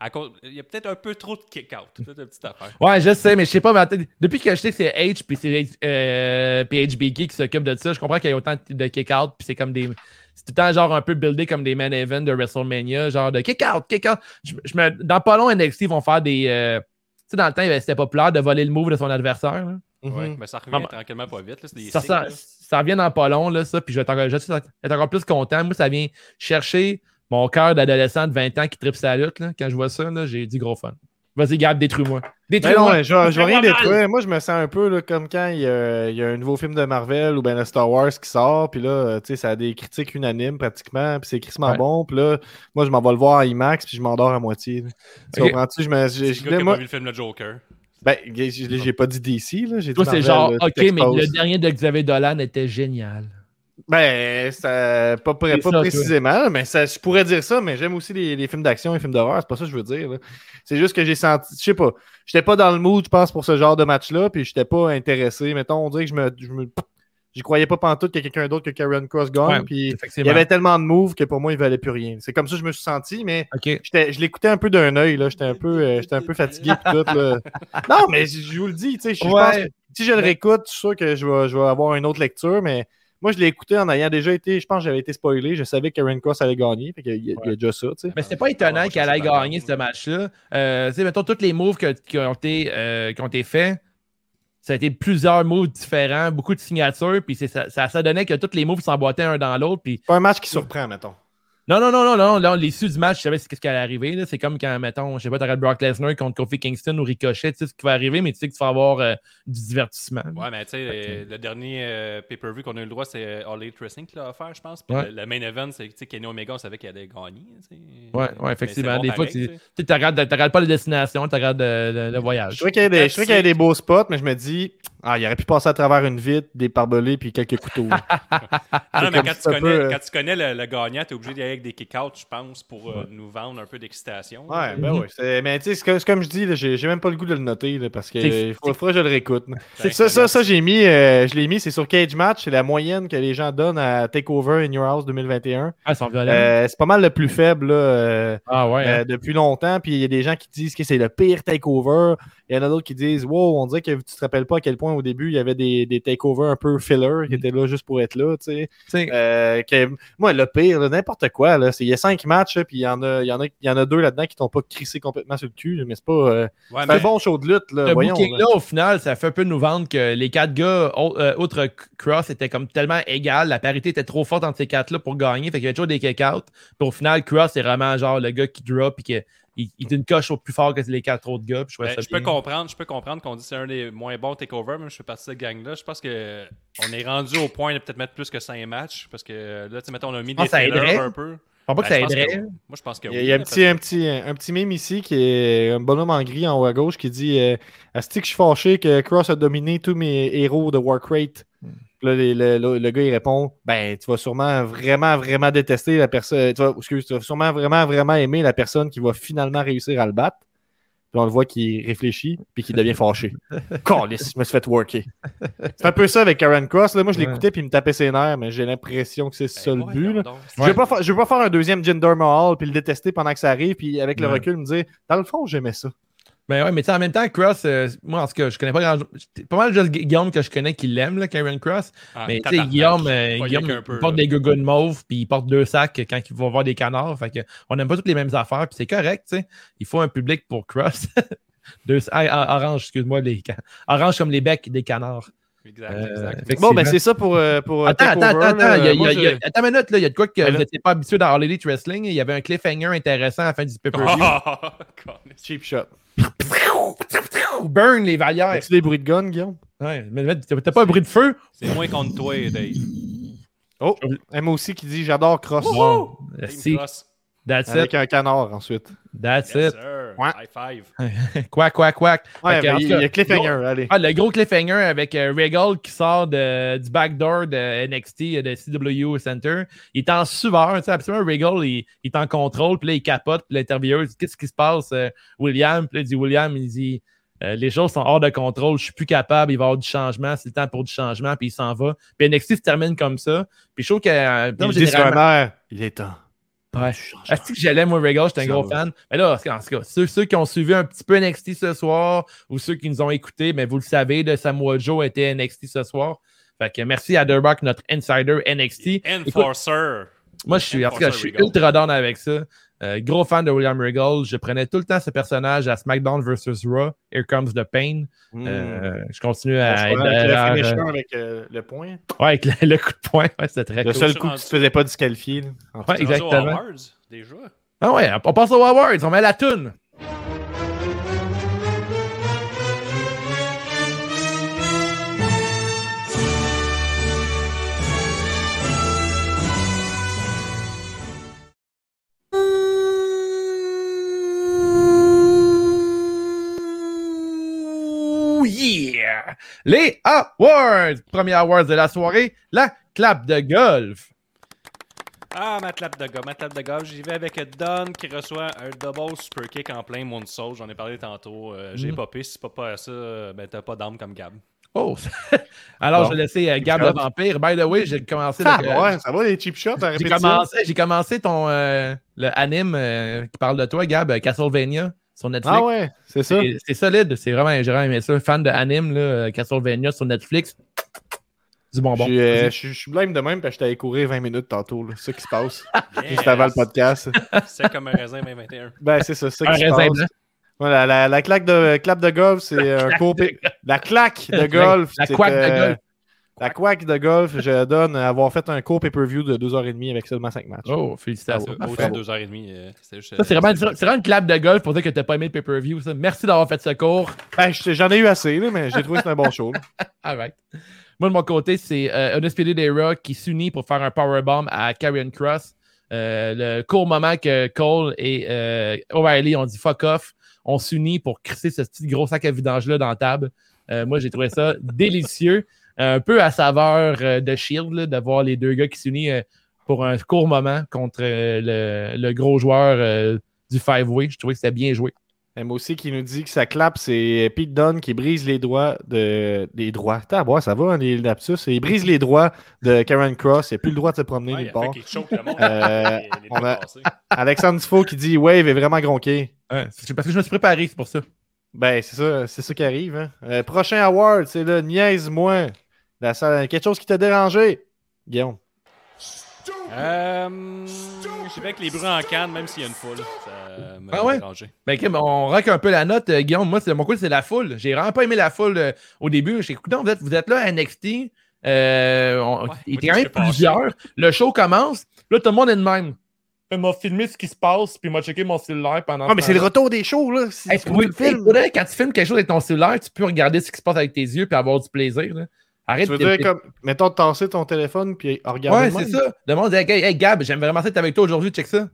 à cause- il y a peut-être un peu trop de kick-out. C'est une petite affaire. Ouais, je sais, mais je sais pas, mais attends, depuis que je sais que c'est H puis c'est euh, HBK qui s'occupe de ça, je comprends qu'il y a autant de kick-out puis c'est comme des. C'est tout le temps genre un peu buildé comme des main events de WrestleMania, genre de kick-out, kick-out. Je, je me, dans pas long, NXT ils vont faire des. euh, tu sais, dans le temps, c'était populaire de voler le move de son adversaire. là. Ouais, Mhm. mais ça revient Ah, tranquillement pas vite. là, C'est des Ça, cycles, ça, là. ça revient dans pas long, là, ça, puis je vais être encore, je vais être encore plus content. Moi, ça vient chercher mon cœur d'adolescent de 20 ans qui tripe sa lutte. Là. Quand je vois ça, là, j'ai du gros fun. Vas-y, Gab, détruis-moi. Non, Détruis-moi. mais je, je vais rien détruire. Moi, je me sens un peu là, comme quand il y, a, il y a un nouveau film de Marvel ou bien le Star Wars qui sort, puis là, euh, tu sais, ça a des critiques unanimes pratiquement, puis c'est crissement Ouais. bon, puis là, moi, je m'en vais le voir en IMAX, puis je m'endors à moitié. Tu comprends-tu? Je me, moi, pas vu le film Le Joker. ben, j'ai j'ai pas dit DC, là, j'ai Toi, c'est genre, là, tu ok, mais le dernier de Xavier Dolan était génial. Ben, ça, pas, pas ça, toi. précisément, mais ça, je pourrais dire ça, mais j'aime aussi les, les films d'action et les films d'horreur, c'est pas ça que je veux dire. C'est juste que j'ai senti, je sais pas, j'étais pas dans le mood, je pense, pour ce genre de match-là, puis j'étais pas intéressé. Mettons, on dirait que je me. Je me J'y croyais pas pantoute qu'il y a quelqu'un d'autre que Karen Cross gagne, Ouais, puis il y avait tellement de moves que pour moi, il valait plus rien. C'est comme ça que je me suis senti, mais je l'écoutais un peu d'un œil, là. J'étais un peu, euh, un peu fatigué tout, là. Non, mais je vous le dis, tu sais, Ouais. que si je le réécoute, je suis sûr que je vais, je vais avoir une autre lecture, mais moi, je l'ai écouté en ayant déjà été, je pense que j'avais été spoilé, je savais que Karen Cross allait gagner, fait qu'il y, a- il y a déjà ça, tu sais. Mais c'était pas étonnant qu'elle pas gagner ce match-là. Euh, tu sais, mettons, tous les moves que- qui, ont été, euh, qui ont été faits, ça a été plusieurs moves différents, beaucoup de signatures, puis c'est- ça, ça, ça donnait que tous les moves s'emboîtaient un dans l'autre, puis Pas un match qui surprend, mettons. Non, non, non, non, non. Là, l'issue du match, je savais ce qui allait arriver. C'est comme quand, mettons, je sais pas, t'aurais Brock Lesnar contre Kofi Kingston ou Ricochet, tu sais ce qui va arriver, mais tu sais que tu vas avoir euh, du divertissement. là. Ouais, mais tu sais, le dernier euh, pay-per-view qu'on a eu le droit, c'est euh, All Elite Wrestling qui l'a offert, je pense. Puis Ouais. le, le main event, c'est tu sais, Kenny Omega, on savait qu'il allait gagner. tu sais. Ouais, ouais, effectivement. bon Des fois, pareil, tu tu tu regardes, tu regardes pas la destination, tu regardes le, le- le Je voyage. trouvais qu'il y, avait des- je trouvais qu'il y avait des beaux spots, mais je me dis, ah, il aurait pu passer à travers une vitre, des parbelés puis quelques couteaux. [LAUGHS] Ah non, mais quand tu, connais, peu, quand tu connais le, le gagnant, t'es obligé d'y aller avec des kick-outs, je pense, pour euh, nous vendre un peu d'excitation. Ouais, ben oui. Mais tu sais, c'est comme- je dis, j'ai même pas le goût de le noter là, parce que C'est- il faut- faudrait que je le réécoute. C'est- [LAUGHS] Ça, ça, ça j'ai mis, euh, je l'ai mis, c'est sur Cage Match, c'est la moyenne que les gens donnent à Takeover in Your House 2021. Ah. Euh, c'est pas mal le plus faible là, euh, ah, ouais. euh, hein. depuis longtemps. Puis il y a des gens qui disent que c'est le pire takeover. Il y en a d'autres qui disent Wow, on dirait que tu te rappelles pas à quel point au début il y avait des, des takeovers un peu filler qui étaient là juste pour être là. tu sais. Euh, moi, le pire, n'importe quoi, là, il y a cinq matchs, puis il y en a, il y en a, il y en a deux là-dedans qui t'ont pas crissé complètement sur le cul, mais c'est pas. euh, Ouais, c'est un mais- bon show de lutte, là. Voyons. là. au final, ça fait un peu nous vendre que les quatre gars, euh, outre Cross, étaient comme tellement égal. La parité était trop forte entre ces quatre-là pour gagner. Fait qu'il y avait toujours des kick-outs. Puis au final, Cross, c'est vraiment genre le gars qui drop et qui il, il est une coche au plus fort que les quatre autres gars. Puis je trouvais Ben, ça je peux comprendre, je peux comprendre qu'on dit que c'est un des moins bons takeovers, même je fais partie de cette gang-là. Je pense que on est rendu au point de peut-être mettre plus que 5 matchs parce que là, tu sais, mettons, on a mis pense des trailers aiderait. un peu. Je pense pas que Ben, ça je pense aiderait. que- Moi, je pense que Il y a, oui, il y a un, petit, un, petit, un petit meme ici qui est un bonhomme en gris en haut à gauche qui dit euh, Asti que je suis fâché que Cross a dominé tous mes héros de Warcrate. Puis Là, le, le- le gars il répond Ben, tu vas sûrement vraiment, vraiment détester la personne. Tu vas, excuse, tu vas sûrement vraiment, vraiment aimer la personne qui va finalement réussir à le battre. Puis on le voit qu'il réfléchit puis qu'il devient fâché. Calisse, je me suis fait worker. C'est un peu ça avec Karen Cross. Là. Moi, je l'écoutais puis il me tapait ses nerfs, mais j'ai l'impression que c'est Ben, ça le but. là. Je je veux pas faire un deuxième Jinder Mahal puis le détester pendant que ça arrive, puis avec le Ouais. recul me dire, dans le fond, j'aimais ça. Mais ouais, mais tu sais, en même temps, Cross, euh, moi, en tout cas, je connais pas grand C'est pas mal juste Gu- Guillaume que je connais qui l'aime, là, Karen Cross. Ah, mais tu sais. Guillaume, euh, Guillaume il porte là. des gougounes mauves, puis il porte deux sacs quand il va voir des canards. Fait que on n'aime pas toutes les mêmes affaires, puis c'est correct, tu sais. Il faut un public pour Cross. [LAUGHS] deux, ah, ah, orange, excuse-moi, les can- orange comme les becs des canards. Exact, Euh, exact. Bon, ben c'est ça pour, pour Attends, attends, attends, là. attends, il y a- il y Moi, a- il y a- je- attends une minute, là, il y a de quoi que Ben vous n'étiez pas habitué dans All Elite Wrestling. Il y avait un cliffhanger intéressant à la fin du pay-per-view. [LAUGHS] Ah, câlisse. Cheap shot. Burn les valières. As-tu des bruits de gun, Guillaume? Ouais, mais t'as pas un bruit de feu? C'est moins contre toi, Dave. Oh, Emma aussi qui dit j'adore Cross. Si, Cross. that's it, Avec un canard ensuite. that's Yes, it. sir. Ouais. High five. [LAUGHS] Quack, quack, quack. Ouais, il y a cliffhanger, gros- allez. Ah, le gros cliffhanger avec euh, Regal qui sort de, du backdoor de NXT, euh, de CW Center. Il est en sueur, tu sais, absolument. Regal, il, il est en contrôle, puis là, il capote, puis l'intervieweuse dit Qu'est-ce qui se passe, euh, William? Puis là, il dit William, il dit Euh, les choses sont hors de contrôle, je suis plus capable, il va y avoir du changement, c'est le temps pour du changement, puis il s'en va. Puis NXT se termine comme ça. Puis je trouve que. euh, généralement- air, il est temps. Ouais. Est-ce que j'allais, moi, Regal, j'étais un gros va. fan. Mais là, en tout cas, ceux, ceux qui ont suivi un petit peu NXT ce soir ou ceux qui nous ont écoutés, mais vous le savez, de Samoa Joe était NXT ce soir. Fait que merci à Durbach, notre insider NXT. Écoute, Enforcer. moi, je suis, en tout cas, je suis ultra down avec ça. Euh, gros fan de William Regal. Je prenais tout le temps ce personnage à SmackDown vs. Raw. Here comes the pain. Hmm. Euh, je continue On à se être. prenait avec le euh, euh, avec euh, le point. ouais, avec le, le coup de poing. Ouais, c'était très Le cool. seul coup rendu- qui se faisait pas disqualifier. Ouais, exactement. Awards, déjà. Ah ouais, on passe aux Awards. On met la toune. Yeah! Les Awards! Premier Awards de la soirée, la clap de golf. Ah, ma clap de golf, ma clap de golf. J'y vais avec Don qui reçoit un double super kick en plein moonsault. J'en ai parlé tantôt. Euh, J'ai Mhm. popé. Si c'est pas pas ça, euh, ben t'as pas d'âme comme Gab. Oh! [LAUGHS] Alors, Bon. je vais laisser euh, Gab le vampire. By the way, j'ai commencé. Ah, le- euh, ouais, ça va les cheap shots à J'ai répétition? commencé, j'ai commencé ton euh, le anime euh, qui parle de toi, Gab, Castlevania sur Netflix. Ah ouais, c'est ça. C'est- solide, c'est vraiment, j'ai vraiment aimé ça. Fan de anime, là, Castlevania sur Netflix. Du bonbon. Je suis, euh, je suis- je blême de même parce que j'étais allé courir 20 minutes tantôt. là. C'est ça qui se passe. [LAUGHS] Yes. Juste avant le podcast. [LAUGHS] C'est comme un raisin 2021. Ben, c'est ça, c'est ça Un qui se passe. blanc. Voilà, la, la claque de, clap de golf, c'est [LAUGHS] un court. de- La claque de golf. La c'est, couac de golf. La couac de golf, je donne avoir fait un court pay-per-view de 2h30 avec seulement 5 matchs. Oh, félicitations. Ah, Au-dessus de deux heures et demie. euh, c'était juste, Ça, c'est vraiment, une clap de golf pour dire que t'as pas aimé le pay-per-view. Merci d'avoir fait ce cours. Ben, je- j'en ai eu assez, là, mais j'ai trouvé que c'était un bon show. [LAUGHS] Moi, de mon côté, c'est euh, Undisputed Era qui s'unit pour faire un powerbomb à Karrion Cross. Euh, le court moment que Cole et euh, O'Reilly ont dit fuck off, on s'unit pour crisser ce petit gros sac à vidange-là dans la table. Euh, moi, j'ai trouvé ça [LAUGHS] délicieux. Un peu à saveur euh, de Shield, là, de voir les deux gars qui s'unissent euh, pour un court moment contre euh, le, le gros joueur euh, du Five-Way. Je trouvais que c'était bien joué. M aussi qui nous dit que sa clap, c'est Pete Dunne qui brise les doigts de. Les droits. T'as à boire, ça va, hein, les lapsus. Il brise les droits de Karen Cross. Il n'a plus le droit de se promener Ouais, nulle. Euh, a-. Alexandre Tifo qui dit Wave est vraiment gronqué. Ouais, c'est parce que je me suis préparé, c'est pour ça. Ben, c'est ça, c'est ça qui arrive. hein. Euh, prochain award, c'est le Niaise-moi. La salle- Quelque chose qui t'a dérangé, Guillaume. Euh, je vais avec les bruits en canne, même s'il y a une foule. Ça m'a Ah ouais? dérangé. Ben, ben, on rock un peu la note, euh, Guillaume. Moi, c'est mon coup, c'est la foule. J'ai vraiment pas aimé la foule euh, au début. J'ai écouté, vous êtes, vous êtes là à NXT. Euh, on- Ouais, il était quand même plusieurs. Le show commence. Là, tout le monde est de même. Il m'a filmé ce qui se passe, puis il m'a checké mon cellulaire pendant. Ah, mais ce c'est le retour des shows, là. Hey, tu vrai, quand tu filmes quelque chose avec ton cellulaire, tu peux regarder ce qui se passe avec tes yeux puis avoir du plaisir. là. Arrête Tu veux de- dire, comme, mettons, de tasser ton téléphone puis regarder. Ouais, c'est ça. Le monde dit Hey, hey, Gab, j'aime vraiment ça être avec toi aujourd'hui, check ça.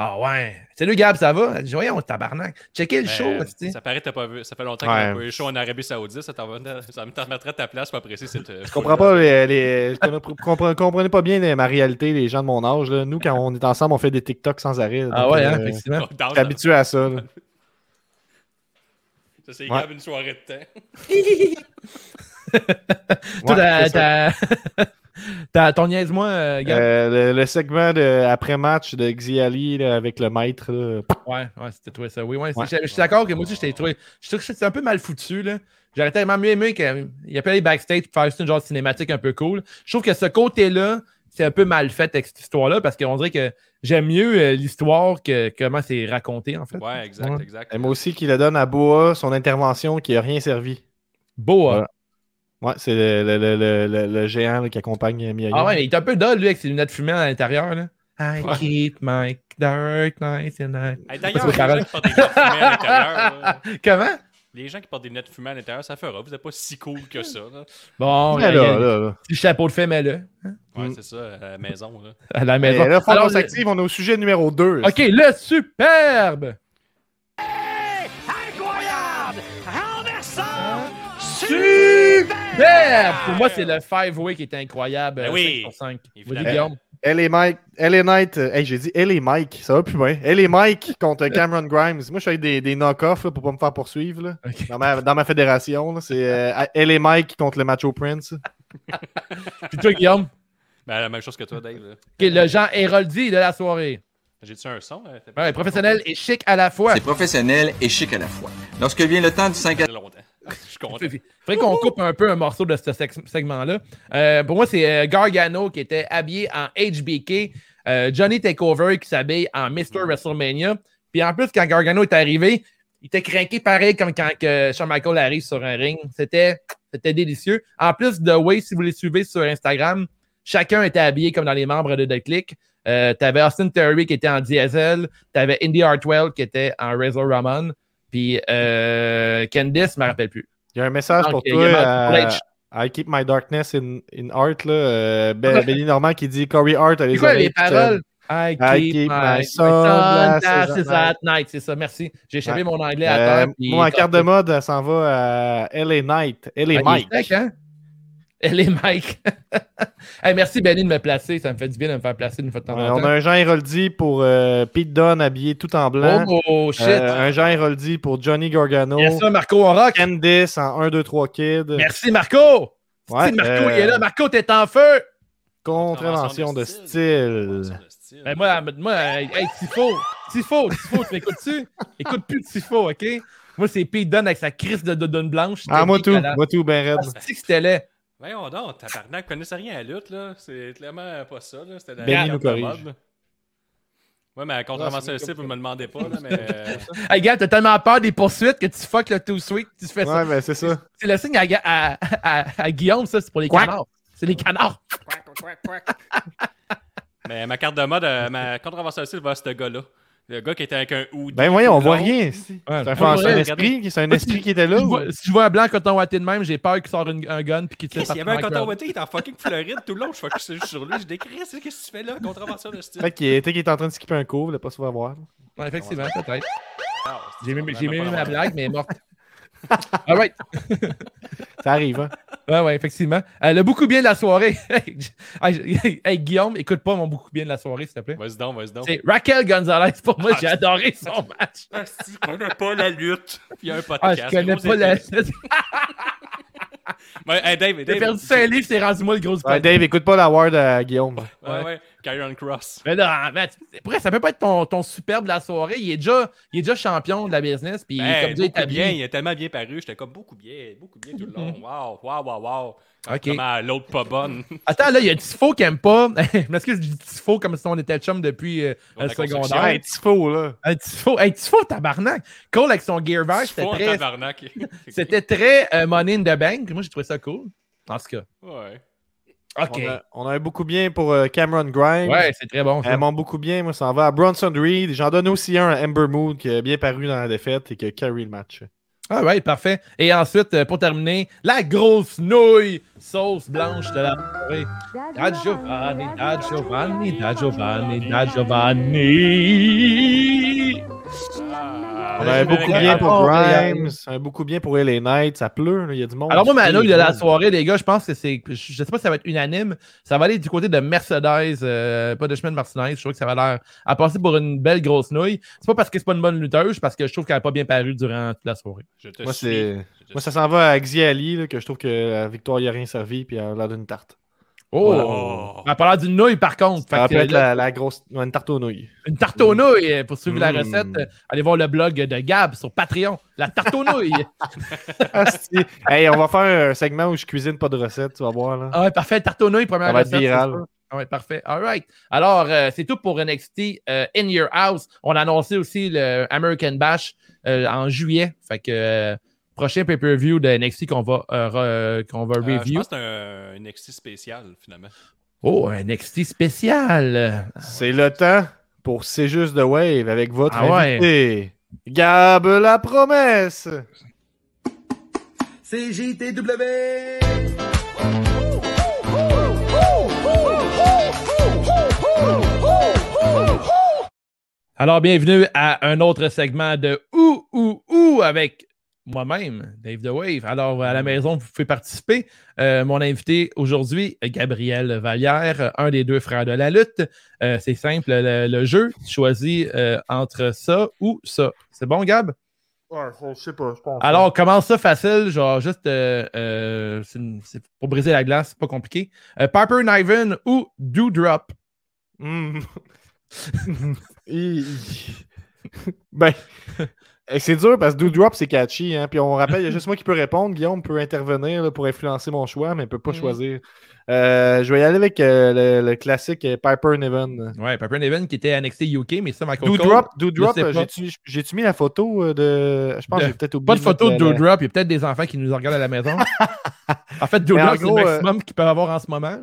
Ah ouais. Salut Gab, ça va? Dit, Voyons, tabarnak. Checker le Ben, show, tu ça paraît que t'as pas vu. Ça fait longtemps Ouais. qu'on a pas eu le show en Arabie Saoudite. Ça, t'en va- ça me permettrait de ta place pour apprécier cette. Je comprends pas les. les je comprenez, comprenez pas bien les- ma réalité, les gens de mon âge. là. Nous, quand on est ensemble, on fait des TikTok sans arrêt. Ah donc, ouais, hein, euh, effectivement. Dans je suis habitué à ça. là. [LAUGHS] Ça, c'est Ouais. Gab une soirée de temps. [LAUGHS] [LAUGHS] Toi, Ouais, [LAUGHS] ton niaise-moi, euh, Gab? Euh, le, le segment de après-match de Xiali avec le maître. là. Ouais, ouais, c'était toi ça. Oui, ouais. Je, suis d'accord que moi aussi, je t'ai trouvé. Je trouve que c'est un peu mal foutu, là. J'aurais tellement mieux aimé qu'il y ait les backstage pour faire juste une genre de cinématique un peu cool. Je trouve que ce côté-là, c'est un peu mal fait avec cette histoire-là parce qu'on dirait que j'aime mieux euh, l'histoire que comment c'est raconté, en fait. Ouais, exact, Ouais. exact. Et moi aussi, qui le donne à Boa, son intervention qui n'a rien servi. Voilà. Ouais, c'est le, le- le- le- le- le géant là, qui accompagne Mia Ah ouais, mais il est un peu dull, lui, avec ses lunettes fumées à l'intérieur, là. I Ouais. keep my dark nights and night. Hey, D'ailleurs, les gens qui portent des lunettes fumées à l'intérieur, là, [LAUGHS] Comment? les gens qui portent des lunettes fumées à l'intérieur, ça fera. Vous n'êtes pas si cool que ça. Là. Bon, là, là, là, là. petit chapeau de fait, mais là, Ouais, Mm. c'est ça, à la maison. Là. à la Et maison. là, faut Alors, qu'on s'active, on est au sujet numéro 2. OK, le superbe! Superbe! Pour moi, c'est le five-way qui est incroyable. Ben euh, oui, 5 sur 5. évidemment. Vas-y, Guillaume. Elle et Mike, elle et Knight, euh, hey, j'ai dit elle et Mike, ça va plus bien. Elle et Mike contre Cameron Grimes. Moi, je fais des, des knock-offs là, pour pas me faire poursuivre. là. Dans, ma, dans ma fédération, là, c'est euh, elle et Mike contre le Macho Prince. Puis toi, Guillaume, Ben, la même chose que toi, Dave. là. Le Jean Héroldi de la soirée. J'ai-tu un son? t'as- Ouais, professionnel et chic à la fois. C'est professionnel et chic à la fois. Lorsque vient le temps du 5 à longtemps. [LAUGHS] Je suis content. Il faudrait qu'on coupe un peu un morceau de ce segment-là. Euh, pour moi, c'est euh, Gargano qui était habillé en HBK, euh, Johnny Takeover qui s'habille en Mr. WrestleMania. Puis en plus, quand Gargano est arrivé, il était craqué pareil comme quand que Shawn Michaels arrive sur un ring. C'était c'était délicieux. En plus de Way, si vous les suivez sur Instagram, chacun était habillé comme dans les membres de The Click. Euh, t'avais Austin Theory qui était en diesel, t'avais Indy Hartwell qui était en Razor Ramon, puis euh, Candice, je me rappelle plus. Il y a un message Donc, pour toi. euh. I keep my darkness in, in art. Là, euh, Be- Benny Normand qui dit Corey Hart a les C'est quoi les paroles? I keep, I keep my, my sunglasses glasses at night. C'est ça, merci. J'ai échappé Ouais. mon anglais à Euh, terre. puis- moi, en carte de mode, elle s'en va à LA Knight. LA Ah, Mike. hein? Elle est Mike. [LAUGHS] Hey, merci Benny de me placer. Ça me fait du bien de me faire placer une fois de temps Ouais, en on temps. a un Jean Héroldi pour euh, Pete Dunne habillé tout en blanc. Oh, oh, shit. Euh, un Jean Héroldi pour Johnny Gargano. Ça, Marco on rock. Candice en 1, 2, 3 Kid. Merci Marco. Ouais, Si, Marco, euh, il est là. Marco, t'es en feu. Contravention de style. De style. Ben, moi, moi, hey, Tifo, Tifo, Tifo, tu m'écoutes-tu? Écoute plus de Tifo, OK? Moi, c'est Pete Dunne avec sa crise de donne blanche. Ah, moi tout. Moi tout, ben raide. Ah, c'est que c'était laid. Voyons donc, tabarnak, connaissais rien à la lutte, là. C'est clairement pas ça, là. C'était la carte nous de corrige. mode. Ouais, mais la contravention de style, vous me demandez pas, là, mais. [LAUGHS] Hey, gars, t'as tellement peur des poursuites que tu fuck le too sweet, tu fais ça. Ouais, ben c'est ça. C'est le signe à, à, à- à Guillaume, ça, c'est pour les Quack. canards. C'est les canards. mais ma carte de mode, euh, ma contravention va à ce gars-là. Le gars qui était avec un hoodie. Ben voyons, on voit rien ici. Ouais, C'est un, esprit, c'est un esprit qui était là. Si je ou- je vois un blanc coton ouaté de même, j'ai peur qu'il sort une- un gun puis qu'il tire il y avait un coton ouaté, il est en fucking Floride tout le long. Je focus juste sur lui. Je décris, qu'est-ce que tu fais là, contravention de style? Fait qu'il était, qu'il était en train de skipper un cours, il voulait pas se voir. Ouais, effectivement, peut-être. Ah, J'ai pas ma blague, mais elle morte. Alright. [LAUGHS] Ça arrive, hein. Ouais, ouais, effectivement. Euh, le beaucoup bien de la soirée. [LAUGHS] hey, Guillaume, écoute pas mon beaucoup bien de la soirée, s'il te plaît. Vas-y donc, vas-y donc. C'est Raquel Gonzalez. Pour moi, j'ai adoré son match. Ah, si, je connais pas la lutte. Puis il y a un Ah, podcast. je connais pas la. [LAUGHS] Ouais, hey, Dave, J'ai Dave. perdu 5 livres, c'est rendu moi le gros Ouais. Dave, écoute pas la word à Guillaume. Ouais, ouais. Kyron Cross. Mais là, mais après, ça peut pas être ton, ton superbe de la soirée. Il est déjà, il est déjà champion de la business. Puis, Ben, comme dit, bien, il a tellement bien paru. J'étais comme beaucoup bien, beaucoup bien tout le long. Wow, wow, wow, wow. Ok. Comment l'autre pas bonne. [LAUGHS] Attends, là, il y a Tifo qui aime pas. [LAUGHS] Je m'excuse, je dis Tifo comme si on était chum depuis euh, le secondaire. Ouais, Tifo, là. Un Tifo, hey, Tifo, tabarnak. Cole avec son gear vert, c'était très, tabarnak. [LAUGHS] c'était très euh, money in the bank. Moi, j'ai trouvé ça cool. En tout cas. Ouais. OK. On a, on a un beaucoup bien pour euh, Cameron Grimes. Ouais, c'est très bon. ça. Euh, mon beaucoup bien, moi, ça en va à Bronson Reed. J'en donne aussi un à Ember Mood qui a bien paru dans la défaite et qui a carry le match. Ah ouais, parfait. Et ensuite, euh, pour terminer, la grosse nouille sauce blanche de la soirée. Da Giovanni, da Giovanni, da Giovanni, da Giovanni. Ah, On a un j'aime beaucoup bien pour Grimes, un beaucoup bien pour LA Knight. Ça pleut, il y a du monde. Alors moi, ma qui nouille de crie, la soirée, les gars, je pense que c'est... Je sais pas si ça va être unanime. Ça va aller du côté de Mercedes, euh, pas de chemin de Martinez. Je trouve que ça va l'air à passer pour une belle grosse nouille. C'est pas parce que c'est pas une bonne lutteuse, c'est parce que je trouve qu'elle a pas bien paru durant toute la soirée. Je te Moi, suis. c'est... Je te Moi, ça s'en va à Xi Ali, là, que je trouve que la victoire n'y a rien servi, puis elle a l'air d'une tarte. Oh! Oh. Elle a pas l'air d'une nouille, par contre. Fait Ça que, peut être là, la, la grosse. une tarte aux nouilles. Une tarte aux nouilles, euh, pour suivre la Mm. recette, euh, allez voir le blog de Gab sur Patreon. La tarte aux nouilles. [LAUGHS] Asti. hey, on va faire un segment où je cuisine pas de recettes, tu vas voir. Là. Ah ouais, parfait. Tarte aux nouilles, première Ça va être recette, viral. Ah ouais, parfait. All right. Alors, euh, c'est tout pour NXT euh, In Your House. On a annoncé aussi le American Bash euh, en juillet. Fait que euh, prochain pay-per-view de NXT qu'on va, euh, qu'on va Euh, je review. pense que c'est un, un NXT spécial, finalement. Oh, un NXT spécial. C'est le temps pour C'est juste de Wave avec votre Ah ouais. invité, Gab la promesse. C'est JTW! Alors, bienvenue à un autre segment de Ou, ou, ou avec moi-même, Dave The Wave. Alors, à la maison, vous pouvez participer. Euh, mon invité aujourd'hui, Gabriel Vallière, un des deux frères de la lutte. Euh, c'est simple, le, le jeu, tu choisis euh, entre ça ou ça. C'est bon, Gab? Ouais, je sais pas, je pense. Alors, commence ça facile, genre juste euh, euh, c'est une- c'est pour briser la glace, c'est pas compliqué. Euh, Piper Niven ou Doodrop? [LAUGHS] [LAUGHS] Il- [LAUGHS] ben, c'est dur parce que Doodrop c'est catchy. Hein? Puis on rappelle, il y a juste moi qui peux répondre. Guillaume peut intervenir là, pour influencer mon choix, mais il peut pas Mhm. choisir. Euh, je vais y aller avec euh, le, le classique euh, Piper Niven. Ouais, Piper Niven qui était annexé UK, mais ça, Michael Cole. Sais euh, pas. j'ai-tu- mis la photo de. Je pense De- que j'ai peut-être oublié. Pas de photo de Doodrop, il y a peut-être des enfants qui nous regardent à la maison. [LAUGHS] en fait, Mais en Doodrop, c'est le euh, maximum qu'ils peuvent avoir en ce moment.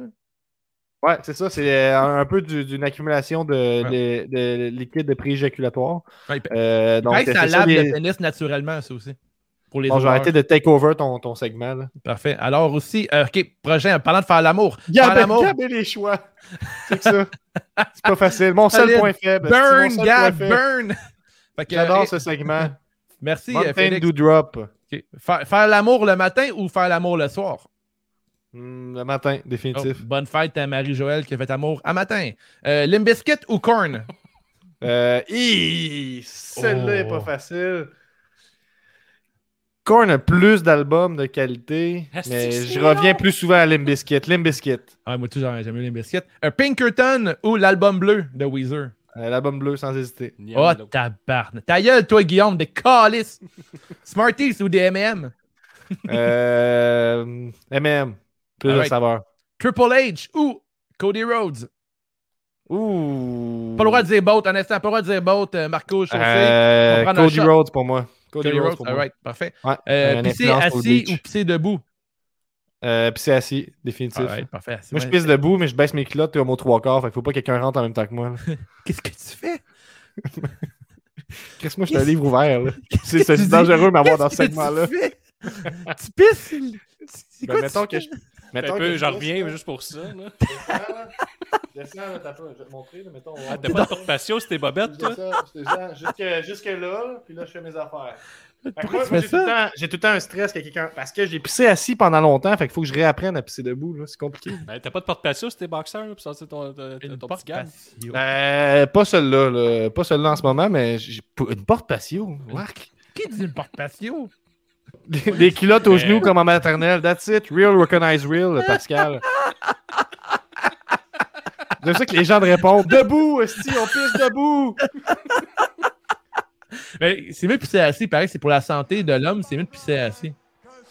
Ouais, c'est ça. C'est euh, un, peu du- d'une accumulation de, de- de liquide de prééjaculatoire. Ouais, Euh, donc, que ça lave les- le pénis naturellement, ça aussi. Pour les Bon, odeurs. arrêter de take over ton, ton segment. Là. Parfait. Alors aussi, euh, OK, prochain, parlant de faire l'amour. Et les choix. C'est ça. C'est pas facile. Mon seul point faible. Burn, Gab, burn! J'adore euh, ce segment. [LAUGHS] Merci, Mountain Félix. do drop. Faire, faire l'amour le matin ou faire l'amour le soir? Hmm, le matin, Oh, définitif. bonne fête à Marie-Joëlle qui a fait amour à matin. Euh, Limbiskit ou Corn? [LAUGHS] Euh, Celle-là est Oh. pas facile. Korn a plus d'albums de qualité, Est-ce mais je reviens plus souvent à Limbiskit. Limbiskit. Ah, moi, toujours, j'aime mieux Limbiskit. Un Pinkerton ou l'album bleu de Weezer? Euh, L'album bleu, sans hésiter. Oh, tabarne. Ta gueule, toi, Guillaume, des calices. [LAUGHS] Smarties ou des M&M? Euh, MM. Plus de Alright. saveur. Triple H ou Cody Rhodes? Ouh. Pas le droit de dire boat, un instant, pas le droit de dire boat, euh, Marco Chaussé. Euh, Cody. Rhodes pour moi. Cody, Cody Rhodes, moi. parfait. Ouais, Euh, pisser assis ou pisser debout? Euh, puis c'est assis, définitif. Parfait. Moi, je pisse debout, mais je baisse mes culottes comme aux trois quarts. Fait qu'il faut pas que quelqu'un rentre en même temps que moi. [LAUGHS] Qu'est-ce que tu fais? [LAUGHS] Qu'est-ce que moi, je suis un livre ouvert. [LAUGHS] C'est dis? dangereux de m'avoir dans ce segment-là. tu pisses? C'est Ben, quoi mettons que je. Mettons peu, j'en reviens juste pour ça. là. Descends, là, t'as pas. Je vais te montrer, là, mettons. Ah, T'as pas de porte-patio, c'était bobette, toi? jusque, jusque là, puis là, je fais mes affaires. Pourquoi moi, moi, j'ai tout, le temps- j'ai tout le temps un stress que quelqu'un. Parce que j'ai pissé assis pendant longtemps, fait qu'il faut que je réapprenne à pisser debout, là. C'est compliqué. Ben, t'as pas de porte-patio, c'était boxeur, puis ça, c'est ton, ton, porte petit gars. patio. Euh, pas celle-là, là. Pas celle-là en ce moment, mais j'ai une porte patio. Qui dit une porte patio? Des, des culottes aux Mais- genoux comme en maternelle. That's it. Real recognize real, Pascal. C'est ça que les gens te répondent. Debout, esti, on pisse debout. Ben, c'est mieux de pisser assis. Pareil, c'est pour la santé de l'homme, c'est mieux de pisser assis.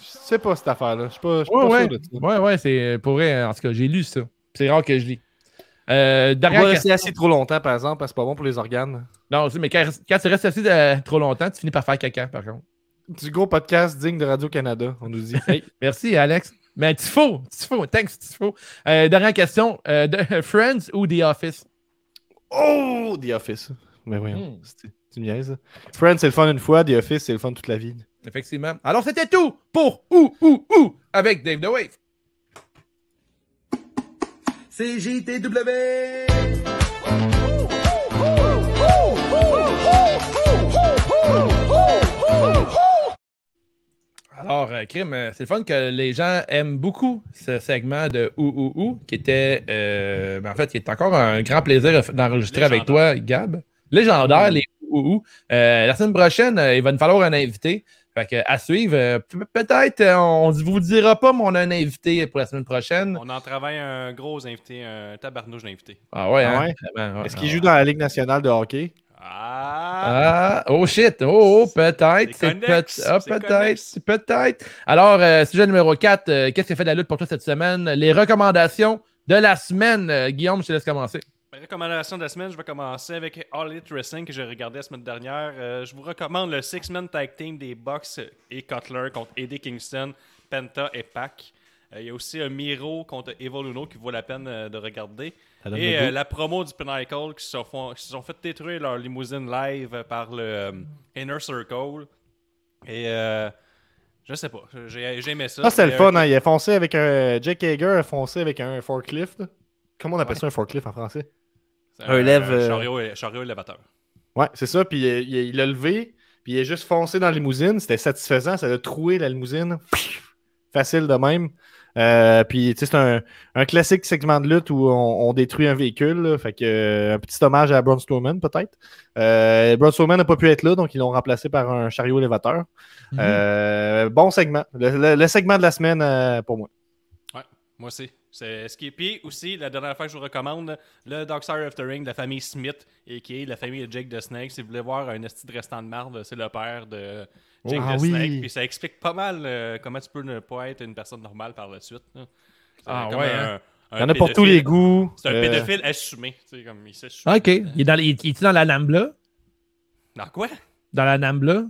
Je sais pas cette affaire-là. Je suis pas, je suis Ouais, pas ouais. sûr de ça. Ouais, ouais, c'est pour vrai. En tout cas, j'ai lu ça. C'est rare que je lis. Euh, On dernière va question. rester assis trop longtemps, par exemple, parce que c'est pas bon pour les organes. Non, mais quand, quand tu restes assis euh, trop longtemps, tu finis par faire caca, par contre. Du gros podcast digne de Radio-Canada, on nous dit. Hey, Merci, Alex. Mais Tifo, Tifo, thanks, Tifo. Euh, dernière question. euh, de- [LAUGHS] Friends ou The Office? oh, The Office. Mais oui, Hmm. tu me niaises. Friends, c'est le fun une fois. The Office, c'est le fun toute la vie. Effectivement. Alors, c'était tout pour Ou, Ou, Ou avec Dave The Wave. C'est JTW. Alors, euh, Crime, euh, c'est le fun que les gens aiment beaucoup ce segment de Ou Ou Ou, qui était, euh, ben, en fait, qui est encore un grand plaisir d'enregistrer avec toi, Gab. Légendaire, les Ou Ou Ou. Euh, la semaine prochaine, il va nous falloir un invité. Fait que, à suivre, pe- peut-être, on ne vous dira pas, mais on a un invité pour la semaine prochaine. On en travaille un gros invité, un tabarnouche d'invité. Ah ouais, Ah hein? ouais? Vraiment, ouais. Est-ce qu'il joue dans la Ligue nationale de hockey? Ah! Ah, oh shit, oh, oh, peut-être, peut ah, peut-être. Alors, euh, sujet numéro 4, qu'est-ce qui a fait de la lutte pour toi cette semaine? Les recommandations de la semaine. Euh, Guillaume, je te laisse commencer. Ma recommandation de la semaine, je vais commencer avec All Elite Wrestling que j'ai regardé la semaine dernière. Euh, je vous recommande le Six-Man Tag Team des Bucks et Cutler contre Eddie Kingston, Penta et Pac. Euh, Il y a aussi un Miro contre Evil Uno qui vaut la peine euh, de regarder. Et euh, la promo du Pinnacle qui se sont, font- qui se sont fait détruire leur limousine live par le euh, Inner Circle. Et euh, je sais pas, j'ai j'ai aimé ça. Ça, c'est le fun, un- hein. Il a foncé avec un. Jake Hager a foncé avec un forklift. Comment on appelle ça un forklift en français? un lève, chariot, chariot élévateur. Ouais, c'est ça. Puis il, il- il a levé. Puis il est juste foncé dans la limousine. C'était satisfaisant. Ça a troué la limousine. Facile de même. Euh, puis, tu sais, c'est un, un classique segment de lutte où on, on détruit un véhicule. là. Fait que, euh, un petit hommage à Braun Strowman, peut-être. Euh, Braun Strowman n'a pas pu être là, donc ils l'ont remplacé par un chariot élévateur. Mhm. Euh, bon segment. Le, le- le segment de la semaine euh, pour moi. Moi aussi. C'est ce qui est puis aussi la dernière fois que je vous recommande le Dark Side of the Ring de la famille Smith et qui est la famille de Jake the Snake. Si vous voulez voir un esti de restant de marde, c'est le père de Jake Ah the oui. Snake. Puis ça explique pas mal euh, comment tu peux ne pas être une personne normale par la suite. là. Ah ouais, un- hein. un Il y en a pour tous les goûts. C'est un Euh, pédophile assumé. Comme il s'assume. OK. Il est dans, il, il est dans la NAMBLA? Dans quoi? Dans la NAMBLA?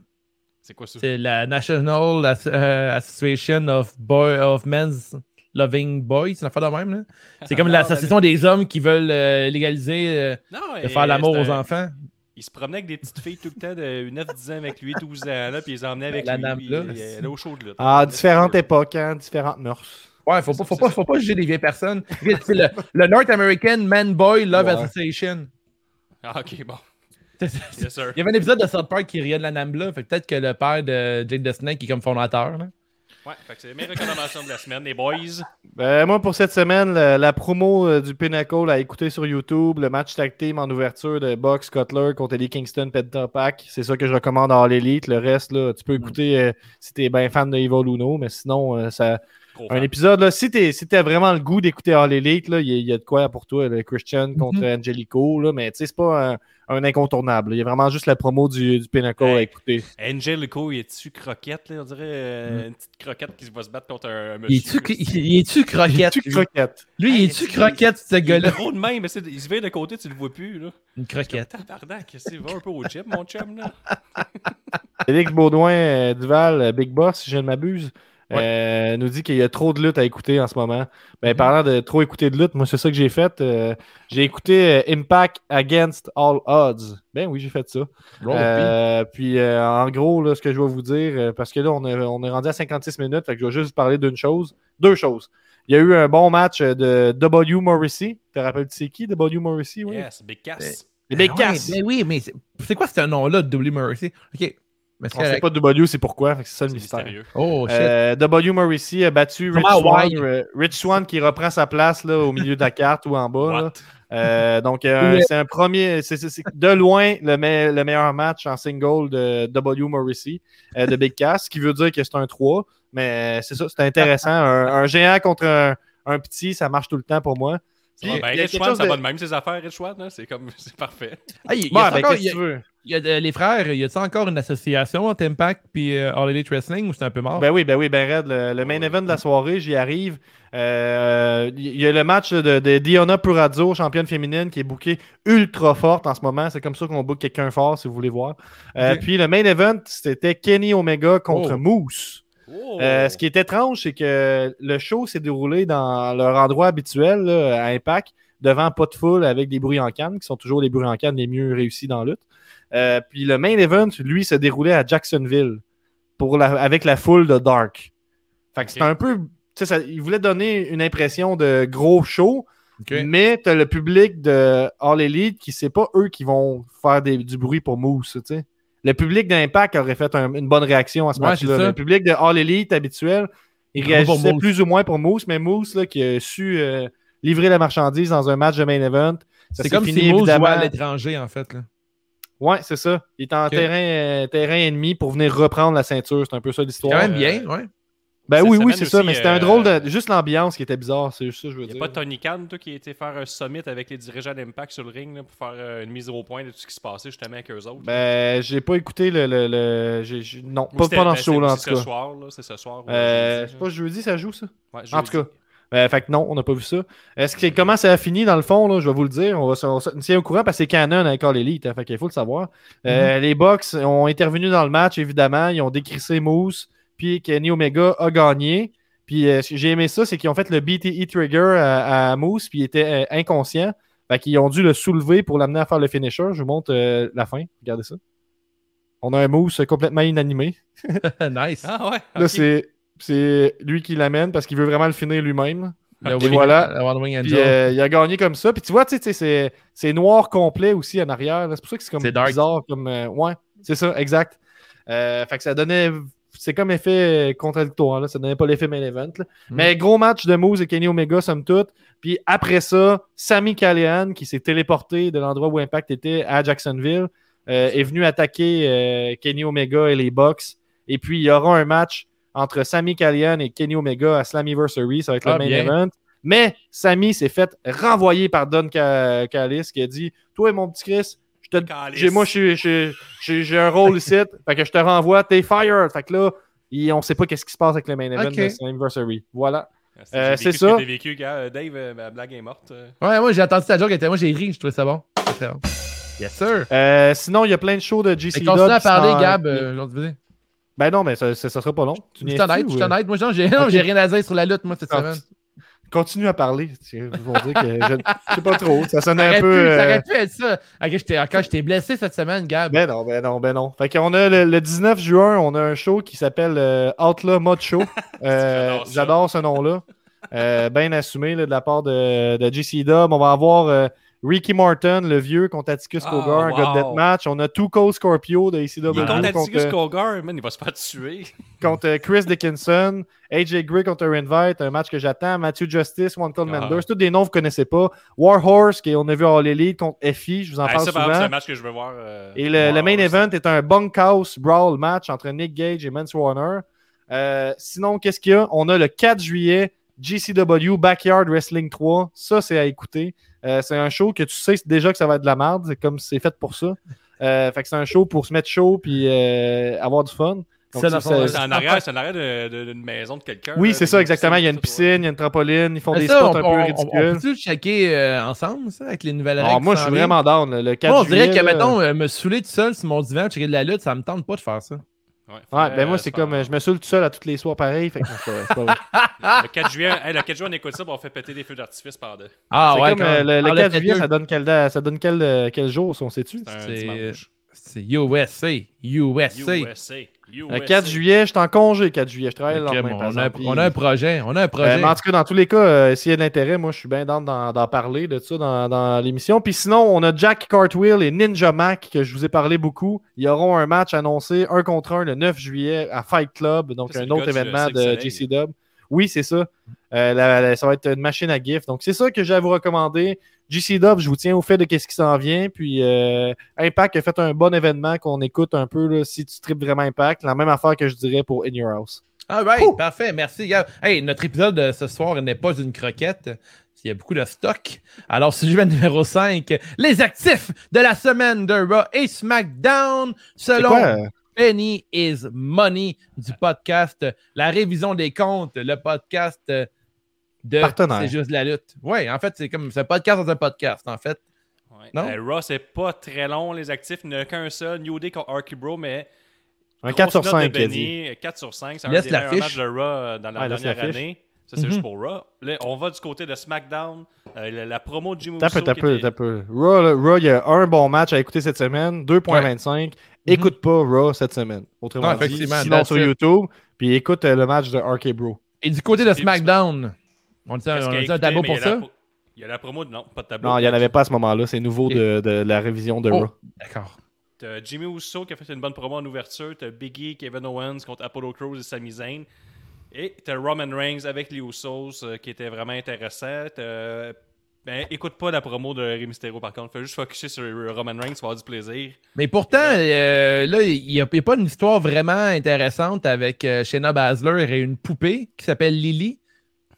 C'est quoi ça? C'est la National euh, Association of, Boy, of Men's Loving Boys, c'est une affaire de même. là. C'est [LAUGHS] comme Ah, l'association des hommes qui veulent euh, légaliser Non, de et faire l'amour aux enfants. Il se promenait avec des petites filles tout le temps de 9-10 ans avec lui, 12 ans, là, puis il les emmenait avec La lui. puis là. il il allait au show de lutte. Ah, différentes époques, hein, différentes mœurs. Ouais, faut pas, faut pas, faut pas juger des vieilles personnes. [LAUGHS] C'est le, le North American Man Boy Love Ouais. Association. Ah, ok, bon. [LAUGHS] Il Yes, sir. y avait un épisode de South Park qui riait de la NAMBLA, fait peut-être que le père de Jake the Snake est comme fondateur. là. Ouais, fait que c'est mes recommandations de la semaine, les boys. Ben, moi, pour cette semaine, la, la promo euh, du Pinnacle à écouter sur YouTube, le match tag team en ouverture de Box Cutler contre les Kingston Pentapack, c'est ça que je recommande à All Elite. Le reste, là, tu peux écouter euh, si t'es bien fan de Evil Uno, mais sinon, euh, ça, un fan. épisode, là, si t'es si t'as vraiment le goût d'écouter All Elite, là, il y, a- il y a de quoi pour toi, le Christian contre Angelico, là, mais tu sais, c'est pas un, un incontournable. Il y a vraiment juste la promo du, du Pinnacle à Hey. écouter. Angelico, il est-tu croquette, là? On dirait euh, une petite croquette qui va se battre contre un, un Il monsieur. il est-tu croquette? Tu lui? croquettes. Lui, il est-tu croquette, ce Il est gars-là? gros de même, mais il se vire de côté, tu le vois plus, là. Une croquette. Tabarnak, qu'est-ce que c'est? Va un peu au gym, mon chum, là? [LAUGHS] Félix Baudouin euh, Duval, euh, Big Boss, si je ne m'abuse, euh, nous dit qu'il y a trop de lutte à écouter en ce moment. Ben, Parlant de trop écouter de lutte, moi, c'est ça que j'ai fait. euh, j'ai écouté euh, Impact Against All Odds. Ben oui, j'ai fait ça. Euh, puis, euh, en gros, là, ce que je vais vous dire, parce que là, on est, on est rendu à 56 minutes, fait que je vais juste vous parler d'une chose. Deux choses. Il y a eu un bon match de W. Morrissey. Te rappelles-tu c'est qui, W. Morrissey? Oui? Yes, Big Cass. Big Ah Cass. ouais, ben oui, mais c'est c'est quoi ce nom-là de W. Mercy? Ok. Mais c'est On sait correct. pas W, c'est pourquoi? C'est ça le mystère. mystérieux. Oh, shit. Euh, W. Morrissey a battu Rich Swan, euh, Rich Swan qui reprend sa place là, au milieu de la carte ou en bas. Euh, donc, euh, Oui. c'est un premier, c'est de loin le, me- le meilleur match en single de W. Morrissey euh, de Big Cass, ce qui veut dire que c'est un 3. Mais c'est ça, c'est intéressant. un, un géant contre un, un petit, ça marche tout le temps pour moi. Ça va Puis, bien. il y a Rich quelque Swan, chose ça de- va de même, ses affaires, Rich. C'est comme, [LAUGHS] c'est parfait. Ah, il y a- Bon, il y a ben, encore- qu'est-ce il y que a- tu veux? il y a de- les frères, y a-t-il encore une association entre Impact et All Elite Wrestling ou c'est un peu mort? Ben oui, ben oui, ben Red, le, le main event de la soirée, j'y arrive. Euh, Il y a le match de, de Diona Purazzo, championne féminine, qui est bookée ultra forte en ce moment. C'est comme ça qu'on book quelqu'un fort, si vous voulez voir. Euh. Puis le main event, c'était Kenny Omega contre Oh. Moose. Oh! Euh, ce qui est étrange, c'est que le show s'est déroulé dans leur endroit habituel, là, à Impact, devant pas de foule avec des bruits en canne, qui sont toujours les bruits en canne les mieux réussis dans la lutte. Euh, puis le main event, lui, se déroulait à Jacksonville pour la- avec la foule de Dark. Fait que c'était un peu. tu sais, Ça, il voulait donner une impression de gros show, Ok. mais tu as le public de All Elite qui c'est pas eux qui vont faire des- du bruit pour Moose. tu sais. Le public d'Impact aurait fait un- une bonne réaction à ce Ouais, match-là. Le public de All Elite habituel, il réagissait plus ou moins pour Moose, mais Moose là, qui a su euh, livrer la marchandise dans un match de main event. ça C'est s'est comme fini, si Moose jouait à l'étranger, en fait. Là. Ouais, c'est ça. Il est en terrain, euh, terrain ennemi pour venir reprendre la ceinture. C'est un peu ça l'histoire. quand même bien, ouais. Ben Cette oui, oui, c'est ça, mais c'était un euh, drôle de. Juste l'ambiance qui était bizarre, c'est juste ça je veux Il n'y dire. a pas Tony Khan, toi, qui a été faire un summit avec les dirigeants d'Impact sur le ring là, pour faire euh, une mise au point de tout ce qui se passait justement avec eux autres. Ben, j'ai pas écouté le. le, le- non, Ou pas, pas dans ben, ce show-là, en c'est tout ce cas. soir, là, c'est ce soir. Euh, jeudi, c'est pas jeudi, ça joue, ça? là. Ouais, En tout cas. Euh, fait que non, on n'a pas vu ça. Est-ce que comment ça a fini dans le fond, là, je vais vous le dire. On va se on se tient au courant parce que c'est Canon avec All Elite, hein, fait qu'il faut le savoir. Euh, Les Bucks ont intervenu dans le match, évidemment. Ils ont décrissé Moose, puis Kenny Omega a gagné. Puis euh, ce que j'ai aimé ça, c'est qu'ils ont fait le BTE trigger à, à Moose, puis il était euh, inconscient. Fait qu'ils ont dû le soulever pour l'amener à faire le finisher. Je vous montre euh, la fin. Regardez ça. On a un Moose complètement inanimé. [LAUGHS] nice. Ah ouais. Là, c'est c'est lui qui l'amène parce qu'il veut vraiment le finir lui-même. Wing- voilà. Puis euh, il a gagné comme ça. Puis tu vois, tu sais, c'est c'est noir complet aussi en arrière. là. C'est pour ça que c'est comme C'est dark. bizarre. Comme, euh, ouais. C'est ça, exact. Euh, fait que ça donnait. C'est comme effet contradictoire, là. ça donnait pas l'effet main event. là. Mm. Mais gros match de Moose et Kenny Omega, somme toute. Puis après ça, Sami Callihan, qui s'est téléporté de l'endroit où Impact était à Jacksonville, euh, est venu attaquer euh, Kenny Omega et les Bucks. Et puis il y aura un match entre Sami Callihan et Kenny Omega à Slammiversary. Ça va être Ah, le main bien. event. Mais Sami s'est fait renvoyer par Don Ca- Callis qui a dit Toi, mon petit Chris, te, j'ai, moi, je suis- je suis- j'ai j'ai un rôle ici. [LAUGHS] fait que je te renvoie, t'es fired. Fait que là, il- on sait pas qu'est-ce qui se passe avec le main event Ok. de Slammiversary. Voilà. J'ai Euh, vécu c'est ce ça. que t'as vécu, gars. Euh, Dave, euh, ma blague est morte. euh. Ouais, moi j'ai entendu ta joke, moi j'ai ri, je trouvais ça bon. C'est bon. Yes, sir. Euh, sinon, il y a plein de shows de GC continue à parler, Gab. euh. Ben non, mais ça, ça, ça sera pas long. Tu Je suis niaises-tu honnête, je ou, suis euh, honnête. Moi, j'ai j'ai rien à dire sur la lutte, moi, cette Ah, semaine. Continue à parler. Ils vont dire que je je sais pas trop. Ça sonne Ça un peu. pu, ça euh, aurait pu être ça. Quand j'étais blessé cette semaine, Gab. Ben non, ben non, ben non. Fait qu'on a le, le 19 juin, on a un show qui s'appelle euh, Outlaw Mod Show. [LAUGHS] Euh, J'adore ce nom-là. Euh, bien assumé là, de la part de, de JC Dub. On va avoir euh, Ricky Martin, le vieux, contre Atticus Ah, Cogar, un gars de wow. deathmatch. On a Tuco Scorpio de Il est contre Atticus Cogar, man, il va se faire tuer. [LAUGHS] contre euh, Chris Dickinson, AJ Gray contre Invite, un match que j'attends. Matthew Justice, One Call Ah. Menders, tous des noms que vous connaissez pas. Warhorse, qui on a vu All Elite contre FI, je vous en Ah, parle ça, exemple, c'est souvent. un match que je veux voir. euh, Et le, le wow, main event est un bunkhouse brawl match entre Nick Gage et Mance Warner. Euh, sinon, qu'est-ce qu'il y a? On a le 4 juillet, GCW Backyard Wrestling 3. Ça, c'est à écouter. Euh, c'est un show que tu sais déjà que ça va être de la merde. C'est comme c'est fait pour ça. Euh, fait que c'est un show pour se mettre chaud puis euh, avoir du fun. C'est- en arrière, c'est en arrière de- de- d'une maison de quelqu'un. oui, c'est ça, exactement. Il y a une piscine, il y a une trampoline, ils font des spots un peu ridicules. On peut-tu checker ensemble, ça, avec les nouvelles Ah, règles? moi, je suis vraiment down. Le le 4 Moi, on dirait que, mettons, me saouler tout seul sur mon divan, checker de la lutte, ça me tente pas de faire ça. Ouais, ben moi, euh, c'est comme, euh, je me saoule tout seul à tous les soirs pareil. Fait que c'est pas- pas vrai. [LAUGHS] Le 4 juillet, hey, le 4 juillet, on écoute ça, on fait péter des feux d'artifice par deux. Ah ouais, comme, quand- euh, le, le Ah, 4 fait juillet, ça donne quel, ça donne quel, quel jour, ça, on sait-tu? C'est un C'est- USA. USA. USA. Le 4 juillet, je suis en congé 4 juillet. Je travaille le Ok, lendemain, bon, par on, a, exemple. on a un projet. On a un Euh, projet. mais en tout cas, dans tous les cas, euh, s'il y a de l'intérêt, moi, je suis bien down d'en parler de ça dans, dans l'émission. Puis sinon, on a Jack Cartwheel et Ninja Mac, que je vous ai parlé beaucoup. Ils auront un match annoncé, un contre un, le 9 juillet à Fight Club, donc Ça, un autre événement de. JC Dub. Oui, c'est ça. Euh, la- la- ça va être une machine à GIF. Donc, c'est ça que j'ai à vous recommander. JC Dub, je vous tiens au fait de ce qui s'en vient. Puis, euh, Impact a fait un bon événement qu'on écoute un peu là, si tu tripes vraiment Impact. La même affaire que je dirais pour In Your House. All right, Ouh. parfait. Merci. Hey, notre épisode de ce soir n'est pas une croquette. Il y a beaucoup de stock. Alors, sujet numéro 5, les actifs de la semaine de Raw et SmackDown selon euh, Penny is Money du podcast La révision des comptes, le podcast de Partenaire. C'est juste la lutte. Oui, en fait, c'est comme c'est un podcast dans un podcast, en fait. Ouais. Non? Euh, Raw, c'est pas très long, les actifs. Il n'y en a qu'un seul. New Day contre Arky Bro, mais. Un 4 sur grosse note 5, de il a dit. Benny, 4 sur 5. C'est un Laisse des la meilleurs fiche. matchs de Raw euh, dans la Ouais, dernière année. Ça, c'est Mhm. juste pour Raw. Là, on va du côté de SmackDown. Euh, la, la promo de Jimmy T'as peu, t'as peu, était- t'as peu. Raw, il y a un bon match à écouter cette semaine, 2.25. Écoute pas Raw cette semaine. Autrement Non, dit, effectivement, sinon sur. YouTube, puis écoute euh, le match de RK Bro. Et du côté de SmackDown, on dit, on un tableau pour il y a la ça? Il y a la promo de. Non, pas de tableau. Non, il n'y en avait pas à ce moment-là. C'est nouveau de, de la révision de Oh. Raw. D'accord. T'as Jimmy Uso qui a fait une bonne promo en ouverture. T'as Biggie, Kevin Owens contre Apollo Crews et Sami Zayn. Et t'as Roman Reigns avec les Usos euh, qui était vraiment intéressant. T'as- Ben, écoute pas la promo de Rey Mysterio par contre. Fais juste focuser sur Roman Reigns, vas avoir du plaisir. Mais pourtant, euh, là, il n'y a pas une histoire vraiment intéressante avec euh, Shayna Baszler et une poupée qui s'appelle Lily.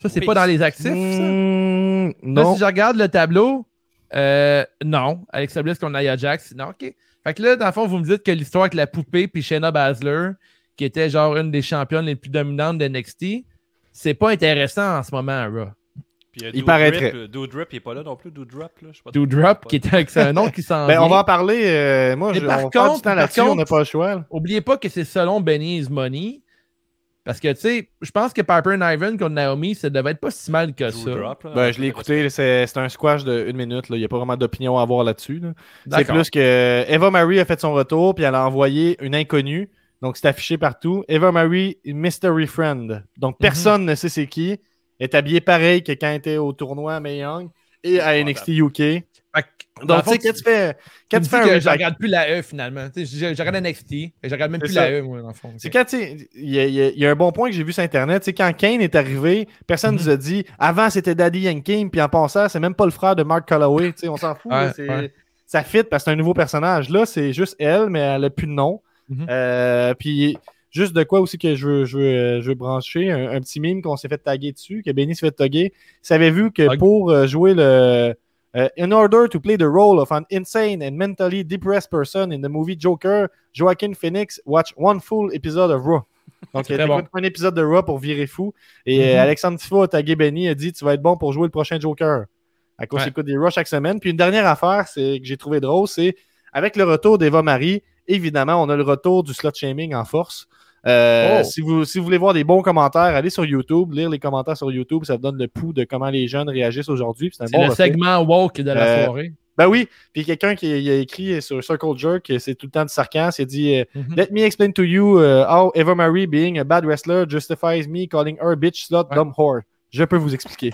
Ça, c'est Oui. pas dans les actifs, ça? Mmh, Là, non. si je regarde le tableau, euh, non. Alexa Bliss qu'on a Jax, non, ok. Fait que là, dans le fond, vous me dites que l'histoire avec la poupée puis Shayna Baszler, qui était genre une des championnes les plus dominantes de NXT, c'est pas intéressant en ce moment à Raw. Puis, euh, Il paraîtrait. euh, Doudrop, il est pas là non plus. Doudrop, là. Je sais pas Doudrop, qui est avec c'est un nom qui s'en Ben, on va en parler. euh, moi, je, par on contre- du temps par. On n'a pas le choix. là. Oubliez pas que c'est selon Benny's Money. Parce que, tu sais, je pense que Piper and Ivan contre Naomi, ça devait être pas si mal que ça. Là. Ben, je l'ai écouté. C'est un squash de une minute. Il n'y a pas vraiment d'opinion à avoir là-dessus. là. C'est plus que Eva Marie a fait son retour, puis elle a envoyé une inconnue. Donc, c'est affiché partout. Eva Marie, Mystery Friend. Mhm. Donc, personne ne sait c'est qui. Elle est habillée pareil que quand elle était au tournoi à Mae Young et à NXT UK. Fait Donc, tu sais, quand tu fais, quand tu fais un que je regarde plus la E finalement. Tu sais, Je, je regarde NXT et je regarde même C'est plus ça. la E, moi, dans le fond. C'est quand, tu sais, il y, y y a un bon point que j'ai vu sur Internet. Tu sais, quand Kane est arrivé, personne Mhm. nous a dit avant c'était Daddy Yankee, puis en passant, c'est même pas le frère de Mark Calloway. Tu sais, on s'en fout. Ouais, là, c'est- ouais. Ça fit parce que c'est un nouveau personnage. Là, c'est juste elle, mais elle a plus de nom. Mhm. Euh, puis juste de quoi aussi que je veux, je veux, je veux brancher, un, un petit mime qu'on s'est fait taguer dessus, que Benny s'est fait taguer. Vous avez vu que pour euh, jouer le. Euh, in order to play the role of an insane and mentally depressed person in the movie Joker, Joaquin Phoenix watch one full episode of Raw. [LAUGHS] Donc, il bon. un épisode de Raw pour virer fou. Et euh, Mhm. Alexandre Tifo a tagué Benny, a dit Tu vas être bon pour jouer le prochain Joker. À cause Ouais. écoute des Raw chaque semaine. Puis une dernière affaire c'est que j'ai trouvé drôle, c'est avec le retour d'Eva Marie, évidemment, on a le retour du slot shaming en force. Euh, Oh. si, vous, si vous voulez voir des bons commentaires, allez sur YouTube, lire les commentaires sur YouTube, ça vous donne le pouls de comment les jeunes réagissent aujourd'hui. C'est bon le reflet. segment woke de la Euh, soirée. Ben oui, puis quelqu'un qui a écrit sur Circle Jerk, c'est tout le temps de sarcasme, il a dit euh, Mhm. Let me explain to you uh, how Eva Marie being a bad wrestler justifies me calling her bitch, slut, Ouais. dumb whore. Je peux vous expliquer.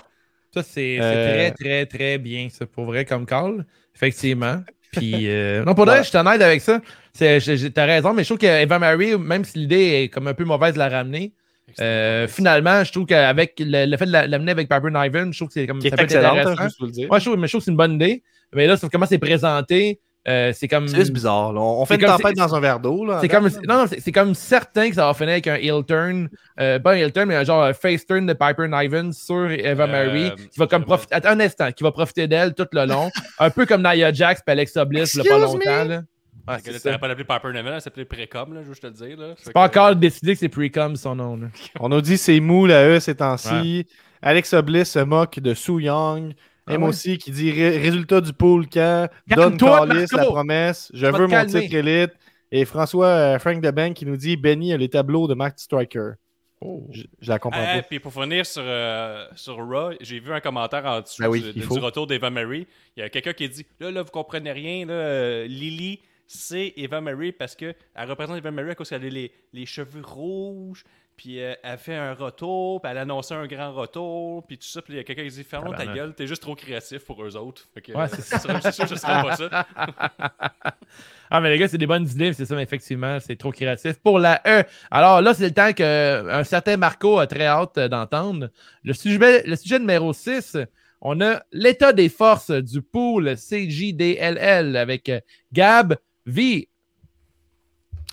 Ça, c'est c'est Euh, très, très, très bien, ça, pour vrai, comme call. Effectivement. Puis, euh, non, pour vrai, Ouais. je suis honnête avec ça. T'as raison, mais je trouve qu'Eva Marie, même si l'idée est comme un peu mauvaise de la ramener, euh, finalement, je trouve qu'avec le, le fait de la- l'amener avec Piper Niven, je trouve que c'est comme ça peut être hein, intéressant. Ouais, je trouve, mais je trouve que c'est une bonne idée. Mais là, c'est comment c'est présenté. Euh, c'est comme. C'est juste bizarre. là. On fait une comme- tempête dans un verre d'eau. là, C'est comme, là. non, non, c'est c'est comme certain que ça va finir avec un heel turn, euh, pas un heel turn, mais un genre un face turn de Piper Niven sur Eva Euh, Marie, qui va comme profiter, attends un instant, qui va profiter d'elle tout le long, [LAUGHS] un peu comme Nia Jax et Alexa Bliss, il y a pas longtemps. me? Là. Ça. n'aurais pas appelé Piper Neville, elle s'appelait Précom, là, je veux juste te le dire. là. C'est pas que- encore décidé que c'est Precom son nom. Là. On a dit c'est mou la E ces temps-ci. Alexa Bliss se moque de Sue Young. Ah M ouais? aussi qui dit Ré- résultat du pool quand Don Calme-toi, Callis, la Marco! promesse, je veux mon calmer. titre élite. Et François euh, Frank Debank qui nous dit Benny a les tableaux de Max Striker. Je, je la comprends Ah, pas. puis pour finir sur, euh, sur Raw, j'ai vu un commentaire en dessous Ben oui, du, retour d'Eva Marie. Il y a quelqu'un qui dit Là, là, vous comprenez rien, là, euh, Lily, c'est Eva Marie parce qu'elle représente Eva Marie à cause qu'elle a les, les cheveux rouges. Puis euh, elle fait un retour, puis elle annonçait un grand retour, puis tout ça. Puis il y a quelqu'un qui dit Ferme ta Tabarnak. gueule, t'es juste trop créatif pour eux autres. Fait que, Ouais, euh, c'est sûr que je serais pas ça. [LAUGHS] Ah, mais les gars, c'est des bonnes idées, c'est ça, mais effectivement, c'est trop créatif pour la E. Alors là, c'est le temps qu'un certain Marco a très hâte euh, d'entendre. Le sujet, le sujet numéro 6, on a l'état des forces du pool CJDLL avec euh, Gab, V.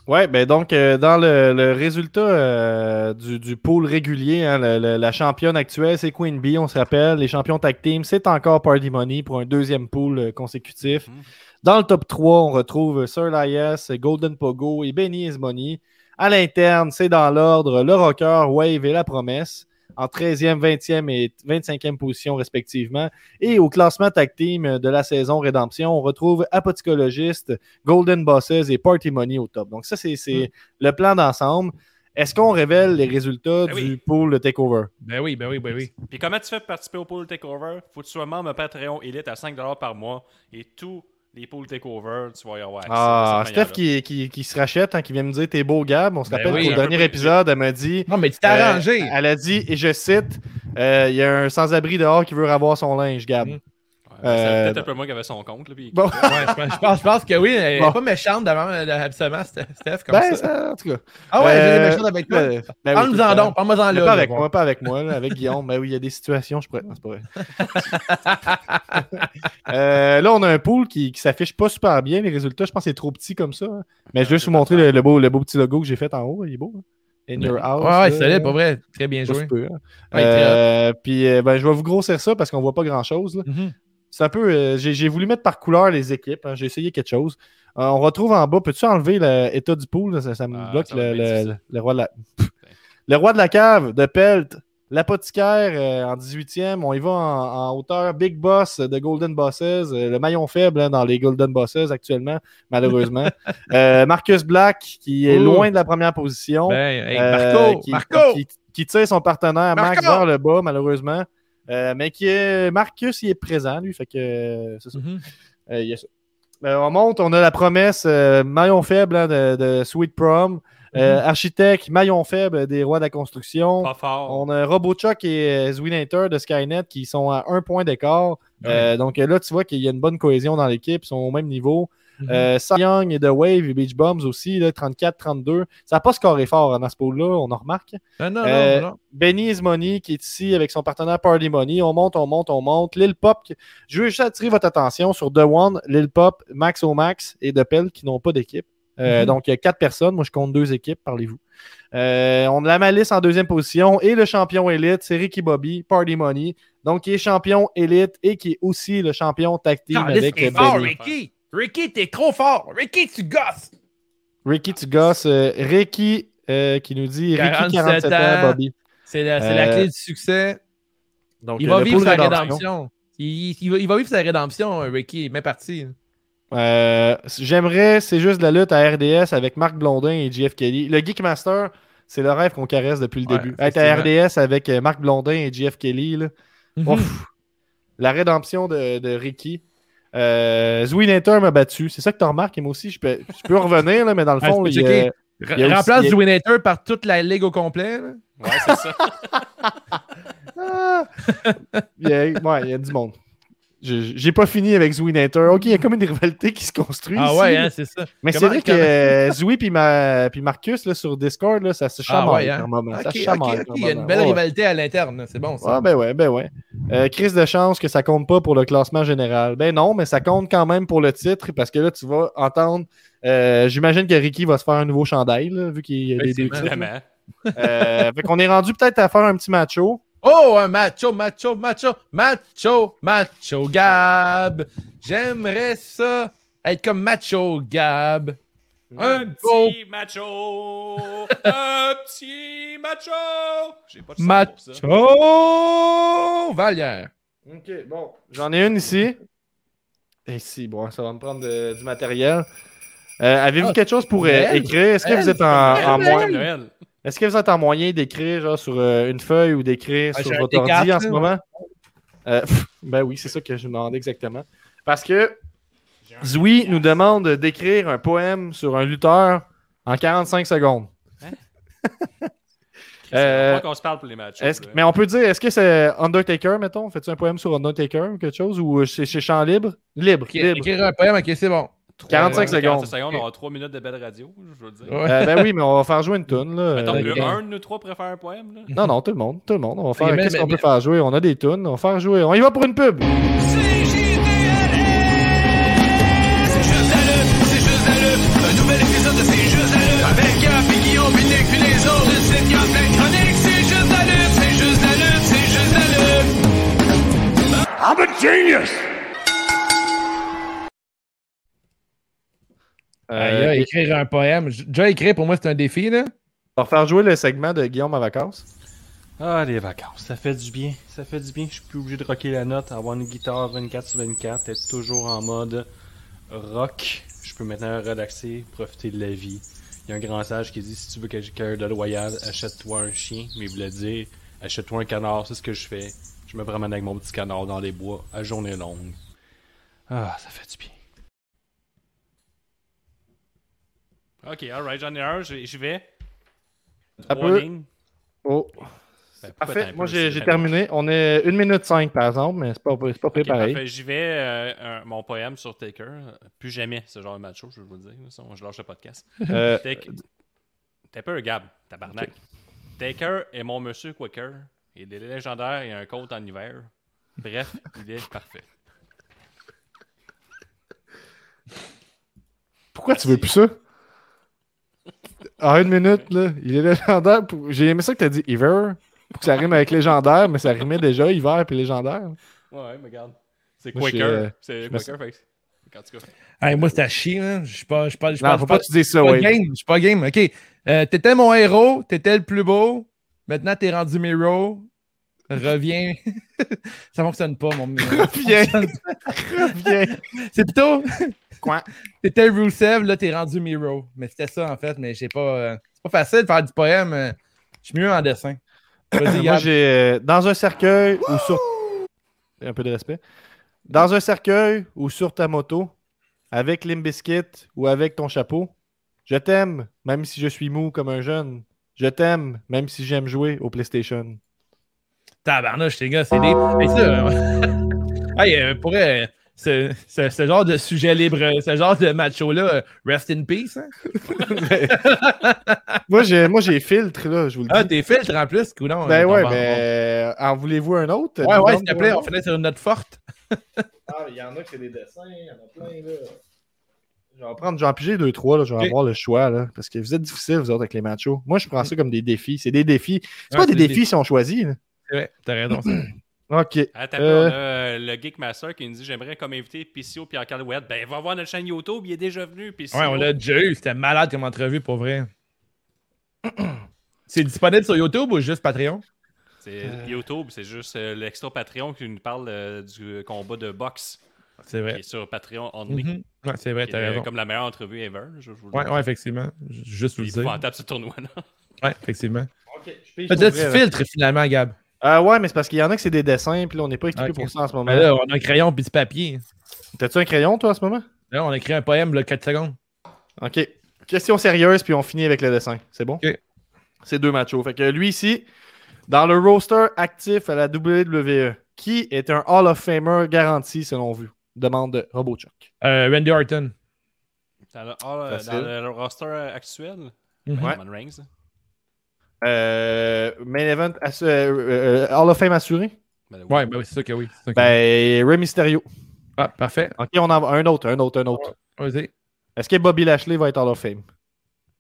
Ouais, ben donc, euh, dans le, le résultat euh, du, du pool régulier, hein, le- le- la championne actuelle, c'est Queen Bee, on se rappelle. Les champions tag team, c'est encore Party Money pour un deuxième pool euh, consécutif. Mhm. Dans le top 3, on retrouve Sir Elias, Golden Pogo et Benny is Money. À l'interne, c'est dans l'ordre le Rocker, Wave et la Promesse. En 13e, 20e et 25e position respectivement. Et au classement tag team de la saison Rédemption, on retrouve Apoticologiste, Golden Bosses et Party Money au top. Donc ça, c'est c'est le plan d'ensemble. Est-ce qu'on révèle les résultats Ben du oui. pool de TakeOver? Ben oui, ben oui, ben oui. Puis comment tu fais pour participer au pool takeover? Faut que tu sois membre Patreon Elite à 5$ par mois et tous les pools takeover, tu vas y avoir accès Ah, Steph qui, qui, qui se rachète, hein, qui vient me dire T'es beau, Gab. On se Ben rappelle oui, qu'au un dernier épisode, elle m'a dit Non, mais tu t'es euh, arrangé. Elle a dit, et je cite euh, Il y a un sans-abri dehors qui veut avoir son linge, Gab. Mm. C'est Euh, peut-être un peu moi qui avait son compte. Là, puis- Bon. Ouais, je, pense, je que oui, elle est Bon. pas méchante d'avant, euh, absolument, Steph, comme Ben, ça. ça, en tout cas. Ah ouais, Euh, elle est méchante avec toi? ben, ben oui, le temps. donc, parle-moi-en Mais là. pas avec moi, pas avec moi, là, avec Guillaume. Ben oui, il y a des situations, je pourrais. Non, c'est pas vrai. [LAUGHS] Euh, là, on a un pool qui, qui s'affiche pas super bien, les résultats. Je pense que c'est trop petit comme ça. hein. Mais je vais juste vous montrer le, le beau, le beau petit logo que j'ai fait en haut. Il est beau. hein. In your house. Ouais, pour vrai. Très bien pas joué. hein. Euh, Puis, euh, ben, je vais vous grossir ça parce qu'on voit pas grand-chose. là. Mhm. C'est un peu. euh, j'ai, voulu mettre par couleur les équipes. hein. J'ai essayé quelque chose. Euh, on retrouve en bas. Peux-tu enlever l'état du pool? Ça, ça me Ah, bloque ça le, roi de la. [LAUGHS] [LAUGHS] le roi de la cave de Pelt. L'apothicaire euh, en 18e. On y va en, en hauteur. Big Boss de Golden Bosses. le maillon faible hein, dans les Golden Bosses actuellement, malheureusement. [LAUGHS] Marcus Black qui est Ouh. loin de la première position. Ben, hey, Marco, qui, Marco! qui- qui tire son partenaire Max vers le bas, malheureusement. Euh, mais qui est. Marcus, il est présent, lui. Fait que. euh, c'est ça. Mhm. Euh, il y a ça. On monte, on a la promesse maillon faible hein, de, de Sweet Prom. Euh, Architecte, maillon faible des rois de la construction. Pas fort. On a Robochuck et Zwinator de Skynet qui sont à un point d'écart. Euh, donc là, tu vois qu'il y a une bonne cohésion dans l'équipe, ils sont au même niveau. Euh, Cy Young et The Wave et Beach Bums aussi, là, 34-32. Ça n'a pas scoré fort hein, dans ce pool-là, on en remarque. Non, Euh, non, non. Benny is Money qui est ici avec son partenaire Party Money. On monte, on monte, on monte. Lil Pop, qui- je veux juste attirer votre attention sur The One, Lil Pop, Max O'Max et The Pell qui n'ont pas d'équipe. Euh, Mhm. Donc, il y a quatre personnes. Moi, je compte deux équipes, parlez-vous. Euh, on a la Malice en deuxième position et le champion élite, c'est Ricky Bobby, Party Money. Donc, qui est champion élite et qui est aussi le champion Caliste, avec Benny. Ricky! Ricky, t'es trop fort! Ricky, tu gosses! Ricky, tu gosses. euh, Ricky euh, qui nous dit Ricky, 47 47 ans, ans. Bobby. C'est la, Euh, clé du succès. Donc, Il va vivre sa rédemption. rédemption. Il, il va, il va vivre sa rédemption, Ricky. Il bien parti. Euh, J'aimerais, c'est juste de la lutte à RDS avec Marc Blondin et JF Kelly. Le Geekmaster, c'est le rêve qu'on caresse depuis le Ouais, début. Être à RDS avec Marc Blondin et JF Kelly, là, Mhm. ouf. la rédemption de, de Ricky. Euh, Zwinator m'a battu. C'est ça que tu remarques, et moi aussi, je peux, je peux revenir, là, mais dans le [LAUGHS] Ah, fond, il y a- checker. il aussi- Remplace il Zwinator par toute la ligue au complet. là. Ouais, c'est ça. [LAUGHS] Ah! il y a, ouais, il y a du monde. Je- J'ai pas fini avec Zwinator. Ok, il y a comme une rivalité qui se construit. Ah ici, ouais, hein, c'est ça. Mais c'est vrai que euh, Zoui puis ma- puis Marcus là, sur Discord, là, ça se Ah chamaille ouais, hein. par moment. ça se chamaille Il y a une belle Ouais, rivalité à l'interne. C'est bon, ça. Ouais, ben ouais, ben ouais. Euh, crise de chance que ça compte pas pour le classement général. Ben non, mais ça compte quand même pour le titre parce que là, tu vas entendre. euh, J'imagine que Ricky va se faire un nouveau chandail, là, vu qu'il y a des deux Effectivement. titres. Euh, [LAUGHS] fait qu'on est rendu peut-être à faire un petit macho. Oh, un macho, macho, macho, macho, macho Gab. J'aimerais ça être comme macho Gab. Un Petit macho! un petit macho! J'ai pas de son pour ça. macho Valière. Ok, bon. J'en ai une ici. Ici, bon, ça va me prendre de- du matériel. Euh, Avez-vous Ah, quelque chose pour euh, Noël? écrire? Est-ce que vous êtes en, en? Noël. Est-ce que vous êtes en moyen d'écrire genre, sur euh, une feuille ou d'écrire Ah, sur votre ordi T4, en ce moment? Euh, pff, ben oui, c'est ça que je me demandais exactement. Parce que Zoui nous demande d'écrire un poème sur un lutteur en 45 secondes. [LAUGHS] Euh, Pas qu'on se parle pour les matchs. Mais on peut dire, est-ce que c'est Undertaker, mettons? Fais-tu un poème sur Undertaker ou quelque chose? Ou euh, c'est chez Champ Libre? Libre, libre. Écrire un poème, ok, c'est bon. 45 secondes. 45 secondes, on aura 3 minutes de belle radio, je veux dire. Ouais. Euh, ben oui, mais on va faire jouer une toune. Là. Mettons Euh, ok. un de nous trois préfère un poème. Là. Non, non, tout le monde. Tout le monde. On va faire. Qu'est-ce qu'on mais- peut faire jouer? On a des tunes. On va faire jouer. On y va pour une pub. C'est juste la lutte, c'est juste la lutte. Un nouvel épisode de C'est juste la lutte. Avec Gap et Guillaume, puis Nick, puis les autres. Le site, y a plein de chroniques. C'est juste la lutte, c'est juste la lutte, c'est juste la lutte. I'm a genius! Euh, aïe, écrire un poème. Déjà écrire, pour moi, c'est un défi, là. on va faire jouer le segment de Guillaume à vacances. Ah, les vacances, ça fait du bien. Ça fait du bien. Je suis plus obligé de rocker la note, avoir une guitare 24 sur 24, être toujours en mode rock. Je peux maintenant relaxer, profiter de la vie. Il y a un grand sage qui dit si tu veux quelqu'un de loyal, achète-toi un chien. Mais il voulait dire achète-toi un canard, c'est ce que je fais. Je me promène avec mon petit canard dans les bois à journée longue. Ah, ça fait du bien. Ok, alright, j'en ai un, j'y vais. Un Trois peu. lignes. Oh, Ben, parfait. un Moi, peu, j'ai c'est j'ai jamais- terminé. On est 1 minute 5 par exemple, mais c'est pas, pas parfait. J'y vais, euh, un- mon poème sur Taker. Euh, Plus jamais ce genre de macho, je veux vous le dire. sinon je lâche le podcast. Euh, Take- Taper, Gab, tabarnak. Taker est mon monsieur Quaker. Il est légendaire et un coat en hiver. Bref, il est parfait. pourquoi tu veux plus ça? En une minute, là, il est légendaire. pour- J'ai aimé ça que tu as dit hiver, pour que ça rime avec légendaire, mais ça rimait déjà hiver puis légendaire. Ouais, mais regarde. C'est Quaker. euh, C'est Quaker, fait qu'en tout cas. Hey, moi, c'est à chier, là. Je suis pas, je suis pas, je suis Non, pas, faut je pas suis que tu dises ça, game. Je suis pas game. OK. Euh, t'étais mon héros. T'étais le plus beau. Maintenant, t'es rendu Miro. Reviens. [LAUGHS] ça fonctionne pas, mon [LAUGHS] Reviens. [LAUGHS] Viens. C'est plutôt. Quoi? [LAUGHS] T'étais Rusev, là, t'es rendu Miro. Mais c'était ça, en fait. Mais j'ai pas. euh, C'est pas facile de faire du poème. euh, Je suis mieux en dessin. Vas-y, Moi, j'ai euh, dans un cercueil ou sur. Un peu de respect. Dans un cercueil ou sur ta moto, avec Limbiskit ou avec ton chapeau, je t'aime, même si je suis mou comme un jeune. Je t'aime, même si j'aime jouer au PlayStation. Tabarnouche, les gars, c'est des. Mais ça, euh, [LAUGHS] Hey, euh, pour euh, ce, ce- ce genre de sujet libre, ce genre de macho-là, rest in peace. Hein? [LAUGHS] moi, j'ai, moi, j'ai filtre, là, je vous le dis. Ah, tes filtres en plus, coudonc. ben euh, ouais, mais en voulez-vous un autre? Ouais, ouais, s'il te plaît, on finit sur une note forte. Ah, il y en a qui c'est des dessins, il y en a plein, là. Je vais en prendre, je vais en piger deux, trois, là, je vais avoir le choix, là, parce que vous êtes difficiles, vous autres, avec les machos. Moi, je prends ça comme des défis. C'est des défis. C'est Ouais, pas des c'est des défis si on choisit, là. C'est vrai, t'as raison. [CLEARS THROAT] Ok. Attends, Euh. on a euh, le Geek Master qui nous dit J'aimerais comme inviter PCO Pierre Calouette. Ben, va voir notre chaîne YouTube, il est déjà venu. PCO. Ouais, on l'a déjà eu. C'était malade comme entrevue pour vrai. C'est disponible sur YouTube ou juste Patreon? C'est YouTube, c'est juste euh, l'extra Patreon qui nous parle euh, du combat de boxe C'est qui vrai. est sur Patreon only. Mhm. Ouais, c'est vrai, Qui t'as euh, raison. comme la meilleure entrevue ever. Je, vous le Ouais, dis. ouais, effectivement. J- Juste vous le Il est dire. épouvantable ce tournoi-là. Ouais, effectivement. Ok, Peut-être tu là. filtres finalement, Gab. Ah ouais, mais c'est parce qu'il y en a que c'est des dessins, puis là, on n'est pas équipé pour ça en ce moment. Mais là, on a un crayon puis du papier. T'as-tu un crayon, toi, en ce moment? Là, on a écrit un poème, là, 4 secondes. Ok. Question sérieuse, puis on finit avec le dessin. C'est bon? Ok. C'est deux machos. Fait que lui ici, dans le roster actif à la WWE, qui est un Hall of Famer garanti selon vous? Demande RoboChuck. Euh, Randy Orton. Dans le, dans le roster actuel? Ouais. Roman Reigns. Euh, main event, assu- euh, euh, Hall of Fame assuré? Ben, oui. Ouais, ben oui, c'est sûr que oui. sûr que oui. Ben, Rey Mysterio. Ah, parfait. Ok, on en a un autre, un autre, un autre. Vas-y. Est-ce que Bobby Lashley va être Hall of Fame?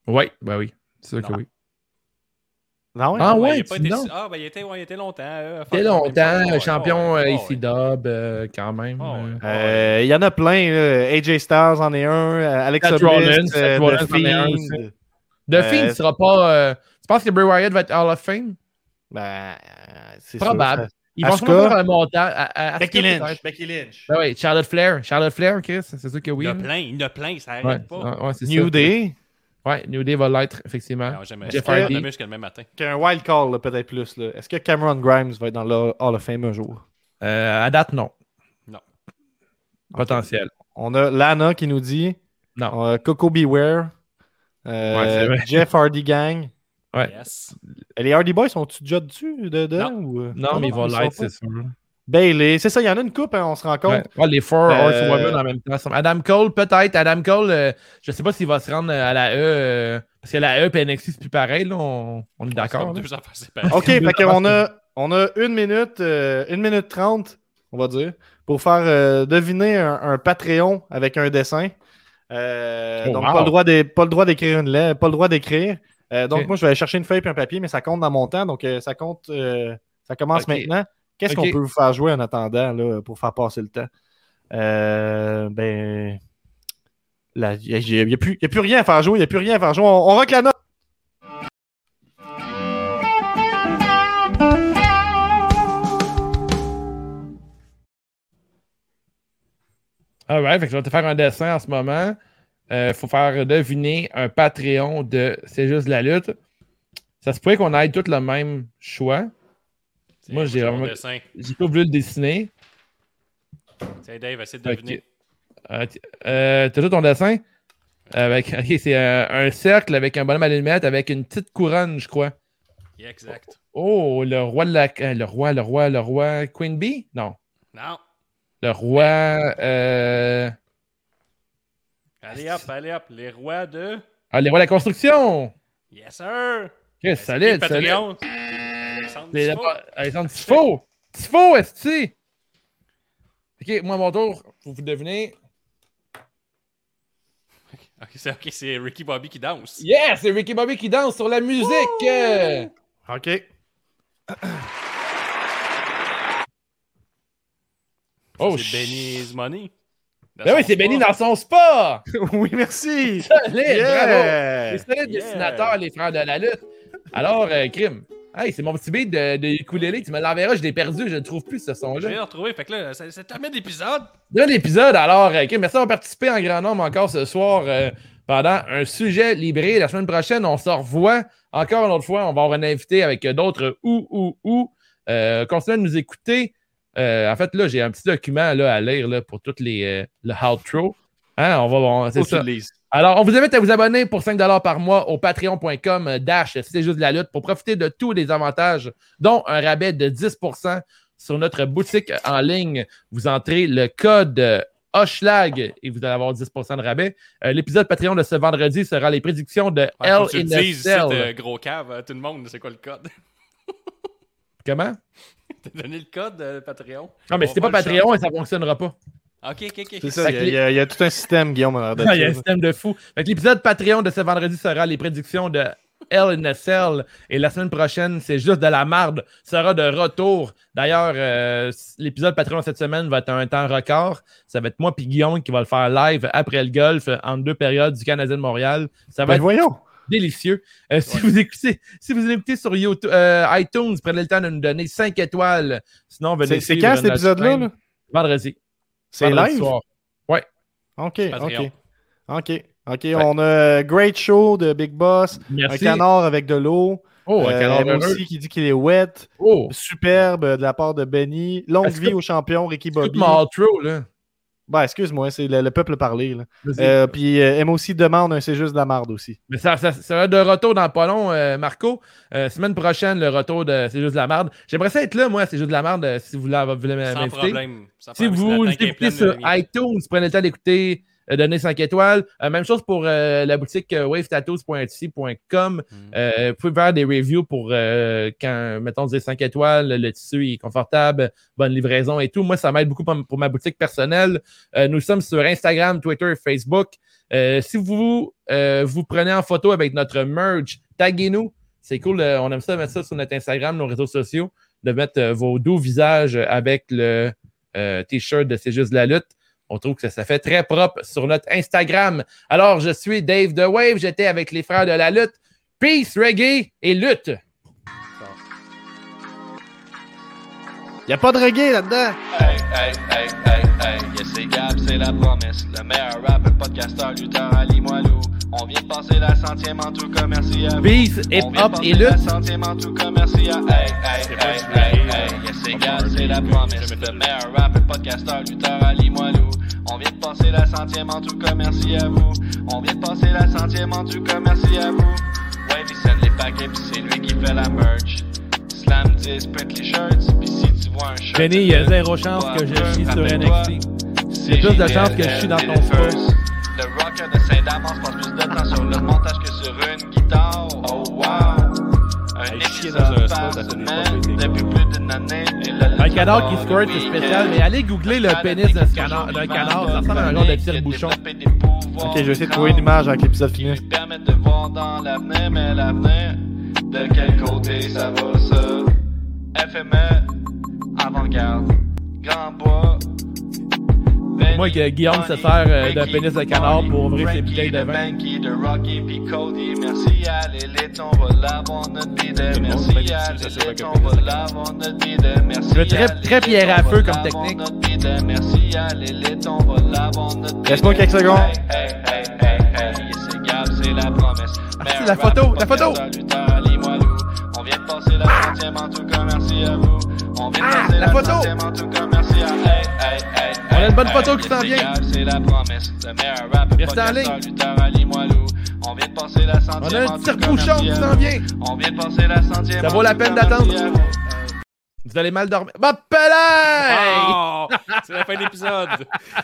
Ouais, ben oui. C'est sûr que oui. Non, ouais? Ah il ouais, a pas été... non. Ah, ben il était, ouais, il était longtemps. euh, la même longtemps, champion ouais, euh, ouais, ici Dub, euh, quand même. Ah ouais. euh. Euh, Il y en a plein. là. AJ Styles en est un. euh, Alexa Seth Rollins, euh, The Fiend ne sera pas. Penses que Bray Wyatt va être Hall of Fame? Ben, euh, c'est Probable. sûr, Ils vont sûrement faire un montant. À, à- ça- Asuka, Becky Lynch. Becky Lynch. Ben oui, Charlotte Flair. Charlotte Flair, Chris, c'est sûr que oui. Il y en a plein, il y en a plein, ça Ouais, arrête pas. ouais, ouais, c'est New ça. Day. Ouais, New Day va l'être, effectivement. Non, Jeff je Hardy. jusqu'à le même matin. Qu'un wild call, peut-être plus. là. Est-ce que Cameron Grimes va être dans le Hall of Fame un jour? Euh, à date, non. Non. Potentiel. On a Lana qui nous dit Non. euh, Coco Beware. euh, Ouais. Jeff Hardy Gang. Ouais. Yes. Les Hardy Boys sont-tu déjà dessus dedans? Non. Ou... euh? Non, mais ils vont l'être, c'est sûr. Bailey. C'est ça, il y en a une coupe, hein, on se rend compte. Ouais. Ouais, les Four Euh, Horsewomen en même temps. Adam Cole, peut-être. Adam Cole, euh, je sais pas s'il va se rendre à la E. euh, parce que la E et NXT, c'est plus pareil, là. On, on est d'accord. comme là. deux affaires [LAUGHS] séparées. OK, fait qu'on a, on a une minute, euh, une minute trente, on va dire, pour faire euh, deviner un, un Patreon avec un dessin. Euh, Oh, donc, wow. pas le droit d'é- pas le droit d'écrire une lettre, pas le droit d'écrire. Euh, donc, moi, je vais aller chercher une feuille et un papier, mais ça compte dans mon temps. Donc, euh, ça compte, euh, ça commence maintenant. Qu'est-ce qu'on peut vous faire jouer en attendant là, pour faire passer le temps? Ben. Il n'y a, a plus y a plus rien à faire jouer. Il n'y a plus rien à faire jouer. On, on rock la note. Alright, fait que je vais te faire un dessin en ce moment. Il faut faire deviner un Patreon de C'est juste la lutte. Ça se pourrait qu'on ait tout le même choix. Moi, j'ai vraiment-. J'ai pas voulu le dessiner. Tiens, Dave, essaie de deviner. Euh, euh, T'as tout ton dessin? Avec, [LAUGHS] ok, c'est un, un cercle avec un bonhomme à lunettes avec une petite couronne, je crois. Yeah, exact. Oh, le roi de la. euh, Le roi, le roi, le roi. Queen Bee? Non. Non. Le roi. Euh... Allez hop, allez hop. Les rois de. Ah, les rois de la construction! Yes, sir. Ok, Ben, c'est solide, solide. Alexandre Tifo. Alexandre Tifo! Tifo, est-ce que Ok, moi, à mon tour, faut vous deviner. [LAUGHS] Ok, c'est ok, c'est Ricky Bobby qui danse. Yes! C'est Ricky Bobby qui danse sur la musique! OK. Oh, c'est ch- Benny's Money. Ben oui, c'est Benny sport. dans son spa! [LAUGHS] oui, merci. [LAUGHS] Solide, bravo! Yeah. Les solides Yeah. dessinateurs, les frères de la lutte. Alors, euh, Crime. Hey, c'est mon petit beat de, de ukulélé. Tu me l'enverras, je l'ai perdu, je ne trouve plus ce Je vais son-là. le retrouver. Fait que là, ça, ça termine l'épisode. Dans l'épisode, alors, euh, Crime, merci d'avoir participé en grand nombre encore ce soir euh, pendant un sujet libré. La semaine prochaine, on se revoit encore une autre fois. On va avoir un invité avec euh, d'autres ou, ou, ou. Euh, continuez de nous écouter. Euh, en fait, là, j'ai un petit document là, à lire là, pour toutes les euh, le outro. Hein, on va, on- c'est ça. Alors, on vous invite à vous abonner pour 5$ par mois au patreon.com dash c'est juste de la lutte pour profiter de tous les avantages, dont un rabais de 10% sur notre boutique en ligne. Vous entrez le code euh, Hoshlag et vous allez avoir 10% de rabais. Euh, L'épisode Patreon de ce vendredi sera les prédictions de Ouais, tu in dises, t'es gros cave, à tout le monde, c'est quoi le code? [LAUGHS] Comment? [LAUGHS] T'as donné le code euh, Patreon? Non, mais si c'est va pas Patreon, ça ne fonctionnera pas. Ok, ok, ok. C'est ça, il y, a- il y tout un système, Guillaume, [LAUGHS] Il y a un ça. système de fou. Fait que l'épisode Patreon de ce vendredi sera les prédictions de Hell in a Cell. Et la semaine prochaine, c'est juste de la marde, sera de retour. D'ailleurs, euh, l'épisode Patreon cette semaine va être un temps record. Ça va être moi et Guillaume qui va le faire live après le golf en deux périodes du Canadien de Montréal. Ça va Ben être voyons. Délicieux. Euh, si, vous écoutez, si vous écoutez sur YouTube, euh, iTunes, prenez le temps de nous donner 5 étoiles. Sinon, venez C'est quand cet épisode-là? Vendredi. C'est live? soir. OK, Patreon. OK. OK. OK, on a euh, Great Show de Big Boss, Merci. un canard avec de l'eau, Oh, un euh, canard heureux. aussi qui dit qu'il est wet, Oh, superbe euh, de la part de Benny, longue vie que- au champion Ricky tout Bobby. mon outro, là? Ben, excuse-moi, c'est le, le peuple parler. Là. Vas-y. Euh, puis euh, aussi demande un c'est juste de la marde aussi. Mais ça, ça, ça sera de retour dans pas long, euh, Marco. Euh, semaine prochaine, le retour de C'est juste de la merde. J'aimerais ça être là, moi, C'est juste de la merde, euh, si vous voulez, vous voulez Sans m'inviter. problème. Sans Si problème, vous la tank est écoutez pleine, sur iTunes, prenez le temps d'écouter, euh, donner 5 étoiles. Euh, même chose pour euh, la boutique euh, wavetattoos.etsy.com. Mm. Euh, vous pouvez faire des reviews pour euh, quand, mettons, dire 5 étoiles, le tissu est confortable, bonne livraison et tout. Moi, ça m'aide beaucoup pour, ma boutique personnelle. Euh, nous sommes sur Instagram, Twitter et Facebook. Euh, si vous euh, vous prenez en photo avec notre merge, taguez-nous. C'est cool. euh, on aime ça mettre ça sur notre Instagram, nos réseaux sociaux, de mettre euh, vos doux visages avec le euh, t-shirt de C'est juste la lutte. On trouve que ça, ça fait très propre sur notre Instagram. Alors, je suis Dave The Wave. J'étais avec les frères de la lutte. Peace, reggae et lutte. Y a pas de reggae là-dedans! Hey, hey, hey, hey, hey, yes, c'est Gab, c'est la promesse. Le meilleur rapper, podcasteur, lutteur, Ali Moilou. On vient de passer la centième en tout commercial. De hip-hop passer et la lutte. centième en tout commercial. Hey, hey, C'est pas hey, du hey, reggae, hey, là. yes, c'est Pas Gab, du c'est la reggae, promesse. jamais fait Le meilleur rapper, podcasteur, lutteur, Ali Moilou. On vient de passer la centième en tout commercial à vous. On vient de passer la centième en tout commercial à vous. Ouais, il send les paquets, pis c'est lui qui fait la merch. Slam 10, print les shirts, pis si tu vois un shirt. Benny, il y a zéro chance que je chie sur NXT. A plus de chances que je chie dans ton spa. Le rocker de Saint-Damas passe plus de temps sur le montage que sur une guitare. Oh wow! Un épisode dans un par semaine depuis plus d'une année. Un canard qui squirt, c'est spécial, mais allez googler le pénis d'un canard, d'un canard. Ça ressemble à un genre de tire-bouchon. Ok, je vais essayer de trouver une image avec l'épisode fini. lui permettent de voir dans l'avenir, mais l'avenir, de quel côté ça va ça? FME, avant-garde, grand bois. Moi, que Guillaume se sert euh, d'un pénis de canard pour ouvrir ses bouteilles de vin. Banky, de Rocky, puis Cody, merci à l'élite, on va l'avoir notre bide, le monde merci fait à dessus, ça, c'est l'élite, pas on va que- l'avoir notre bide, merci Je veux très- très pierre à feu comme technique. notre bide, merci à l'élite, on va l'avoir notre bide. Laisse-moi quelques secondes. Hey, hey, hey, hey, hey, c'est Gab, c'est la promesse. Ah, c'est la photo, la photo. Passer la centième en tout cas, merci à vous. On vient de Ah, passer la la, photo. centième en tout cas, merci à hey, hey, hey, On a une bonne photo qui s'en vient. C'est la promesse. Le meilleur rap, ligne. lutteur, Ali Moilou. On vient de passer la centième On a un tire-bouchon merci qui s'en vient. On vient de passer la centième Ça vaut la peine d'attendre. vous. Allez mal dormir. Bah, pelay! Oh! C'est la fin de l'épisode. [LAUGHS]